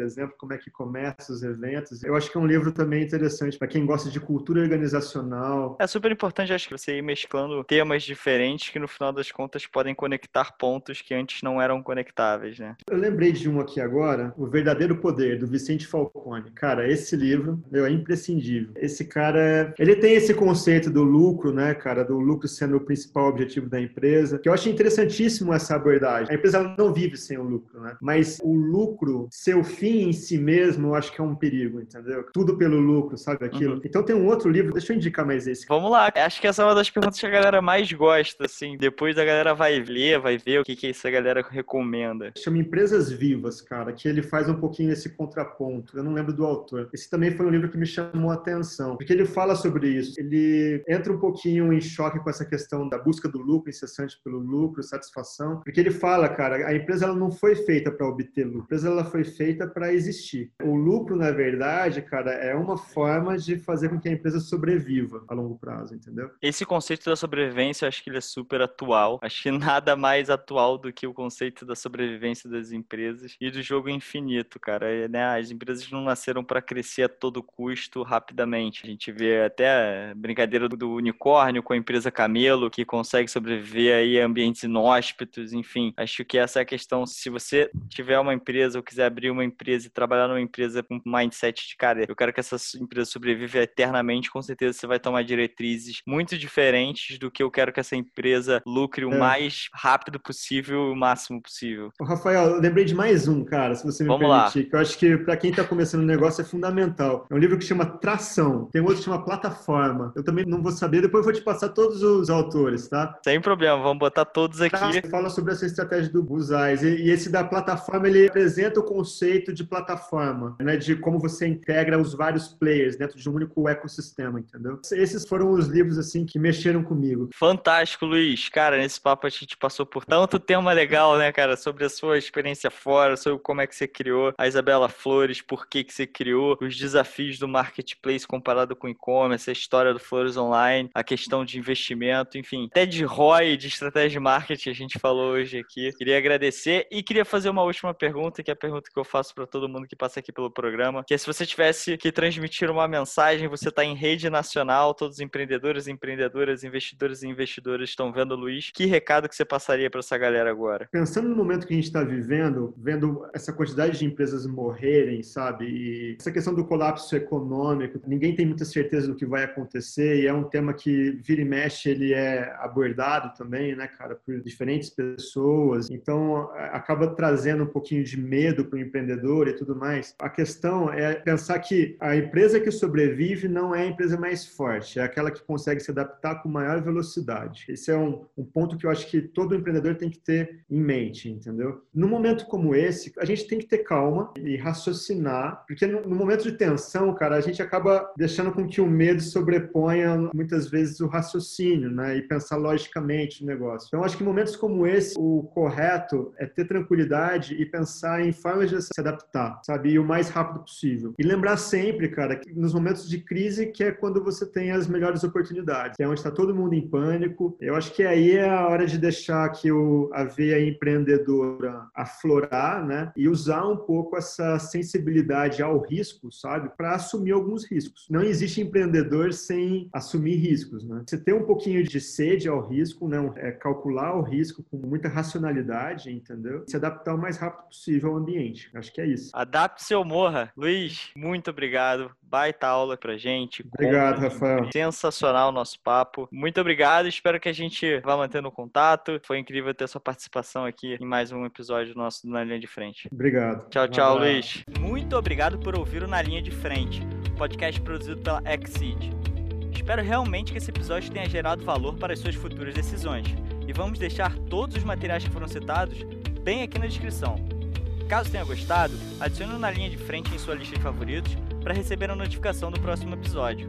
exemplo, como é que começa os eventos. Eu acho que é um livro também interessante para quem gosta de cultura organizacional, É super importante, acho que você ir mesclando temas diferentes que no final das contas podem conectar pontos que antes não eram conectáveis, né? Eu lembrei de um aqui agora, O Verdadeiro Poder, do Vicente Falcone. Cara, esse livro, meu, é imprescindível. Esse cara, ele tem esse conceito do lucro, né, cara, do lucro sendo o principal objetivo da empresa, que eu acho interessantíssimo essa abordagem. A empresa não vive sem o lucro, né? Mas o lucro ser o fim em si mesmo, eu acho que é um perigo, entendeu? Tudo pelo lucro, sabe aquilo? Uhum. Então tem um outro livro, deixa eu indicar mais esse. Vamos lá, acho que essa é uma das perguntas que a galera mais gosta, assim. Depois a galera vai ler, vai ver o que, que essa galera recomenda. Chama Empresas Vivas, cara, que ele faz um pouquinho esse contraponto. Eu não lembro do autor. Esse também foi um livro que me chamou a atenção, porque ele fala sobre isso. Ele entra um pouquinho em choque com essa questão da busca do lucro, incessante pelo lucro, satisfação, porque ele fala, cara, a empresa ela não foi feita para obter lucro, a empresa ela foi feita para existir. O lucro, na verdade, cara, é uma forma de fazer com que a empresa sobreviva a longo prazo, entendeu? Esse conceito da sobrevivência, eu acho que ele é super atual. Acho que nada mais atual do que o conceito da sobrevivência das empresas e do jogo infinito, cara. É, né, As empresas não nasceram para crescer a todo custo rapidamente. A gente vê até a brincadeira do unicórnio com a empresa Camelo, que consegue sobreviver aí a ambientes inóspitos, enfim. Acho que essa é a questão. Se você tiver uma empresa ou quiser abrir uma empresa e trabalhar numa empresa com mindset de, cara, eu quero que essa empresa sobreviva eternamente, com certeza você vai tomar diretrizes muito diferentes do que eu quero que essa empresa lucre o É. mais rápido possível e o máximo possível. Rafael, eu lembrei de mais um, cara, se você me Vamos lá. permitir, que eu acho que para quem está começando um negócio é fundamental. É um livro que chama Tração, tem outro que chama Plataforma. Eu também não vou saber, depois eu vou te passar todos os autores, tá? Sem problema, vamos botar todos aqui. Fala sobre essa estratégia do Bullseyes. E esse da plataforma, ele apresenta o conceito de plataforma, né? De como você integra os vários players dentro de um único ecossistema, entendeu? Esses foram os livros, assim, que mexeram comigo. Fantástico, Luiz. Cara, nesse papo a gente passou por tanto tema legal, né, cara? Sobre a sua experiência fora, sobre como é que você criou a Isabela Flores, por que que você criou, os desafios do marketplace comparado com o e-commerce, a história do Flores Online, a questão de investimento, enfim. Até de ROI, de estratégia de marketing a gente falou hoje aqui. Queria agradecer e queria fazer uma última pergunta, que é a pergunta que eu faço para todo mundo que passa aqui pelo programa, que é se você tivesse que transmitir uma mensagem, você está em rede nacional, todos os empreendedores, empreendedoras, investidores e investidoras estão vendo o Luiz, que recado que você passaria para essa galera agora? Pensando no momento que a gente está vivendo, vendo essa quantidade de empresas morrerem, sabe? E essa questão do colapso econômico, ninguém tem muita certeza do que vai acontecer e é um tema que vira e mexe, ele é abordado também, né, cara, por diferentes pessoas. Então, a- acaba trazendo um pouquinho de medo para o empreendedor e tudo mais. A questão é pensar que a empresa que sobrevive não é a empresa mais forte, é aquela que consegue se adaptar com maior velocidade. Esse é um, um ponto que eu acho que todo empreendedor tem que ter em mente, entendeu? Num momento como esse, a gente tem que ter calma e raciocinar, porque no, no momento de tensão, cara, a gente acaba deixando com que o medo sobreponha muitas vezes o raciocínio, né? E pensar logicamente no negócio. Então, acho que em momentos como esse, o correto é ter tranquilidade e pensar em formas de se adaptar, sabe? E o mais rápido possível. E lembrar sempre, cara, que nos momentos de crise, que é quando você tem as melhores oportunidades, é onde está todo mundo em pânico. Eu acho que aí é a hora de deixar que o, a veia empreendedora aflorar, né? E usar um pouco essa sensibilidade ao risco, sabe? Para assumir alguns riscos. Não existe empreendedor sem assumir riscos, né? Você ter um pouquinho de sede ao risco, né? É calcular o risco com muita racionalidade realidade, entendeu? Se adaptar o mais rápido possível ao ambiente. Acho que é isso. Adapte-se ou morra. Luiz, muito obrigado. Baita aula pra gente. Obrigado, Rafael. Sensacional o nosso papo. Muito obrigado. Espero que a gente vá mantendo contato. Foi incrível ter sua participação aqui em mais um episódio nosso Na Linha de Frente. Obrigado. Tchau, tchau, Luiz. Muito obrigado por ouvir o Na Linha de Frente, podcast produzido pela Exceed. Espero realmente que esse episódio tenha gerado valor para as suas futuras decisões. E vamos deixar todos os materiais que foram citados bem aqui na descrição. Caso tenha gostado, adicione na linha de frente em sua lista de favoritos para receber a notificação do próximo episódio.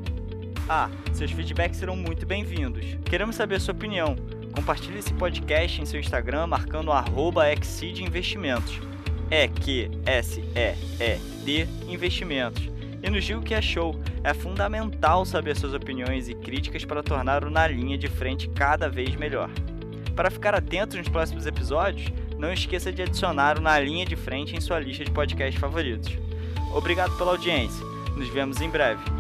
Ah, seus feedbacks serão muito bem-vindos. Queremos saber a sua opinião. Compartilhe esse podcast em seu Instagram marcando arroba Investimentos. É Q S E E D Investimentos. E nos diga o que achou. É fundamental saber suas opiniões e críticas para tornar o Na Linha de Frente cada vez melhor. Para ficar atento nos próximos episódios, não esqueça de adicionar o Na Linha de Frente em sua lista de podcasts favoritos. Obrigado pela audiência. Nos vemos em breve.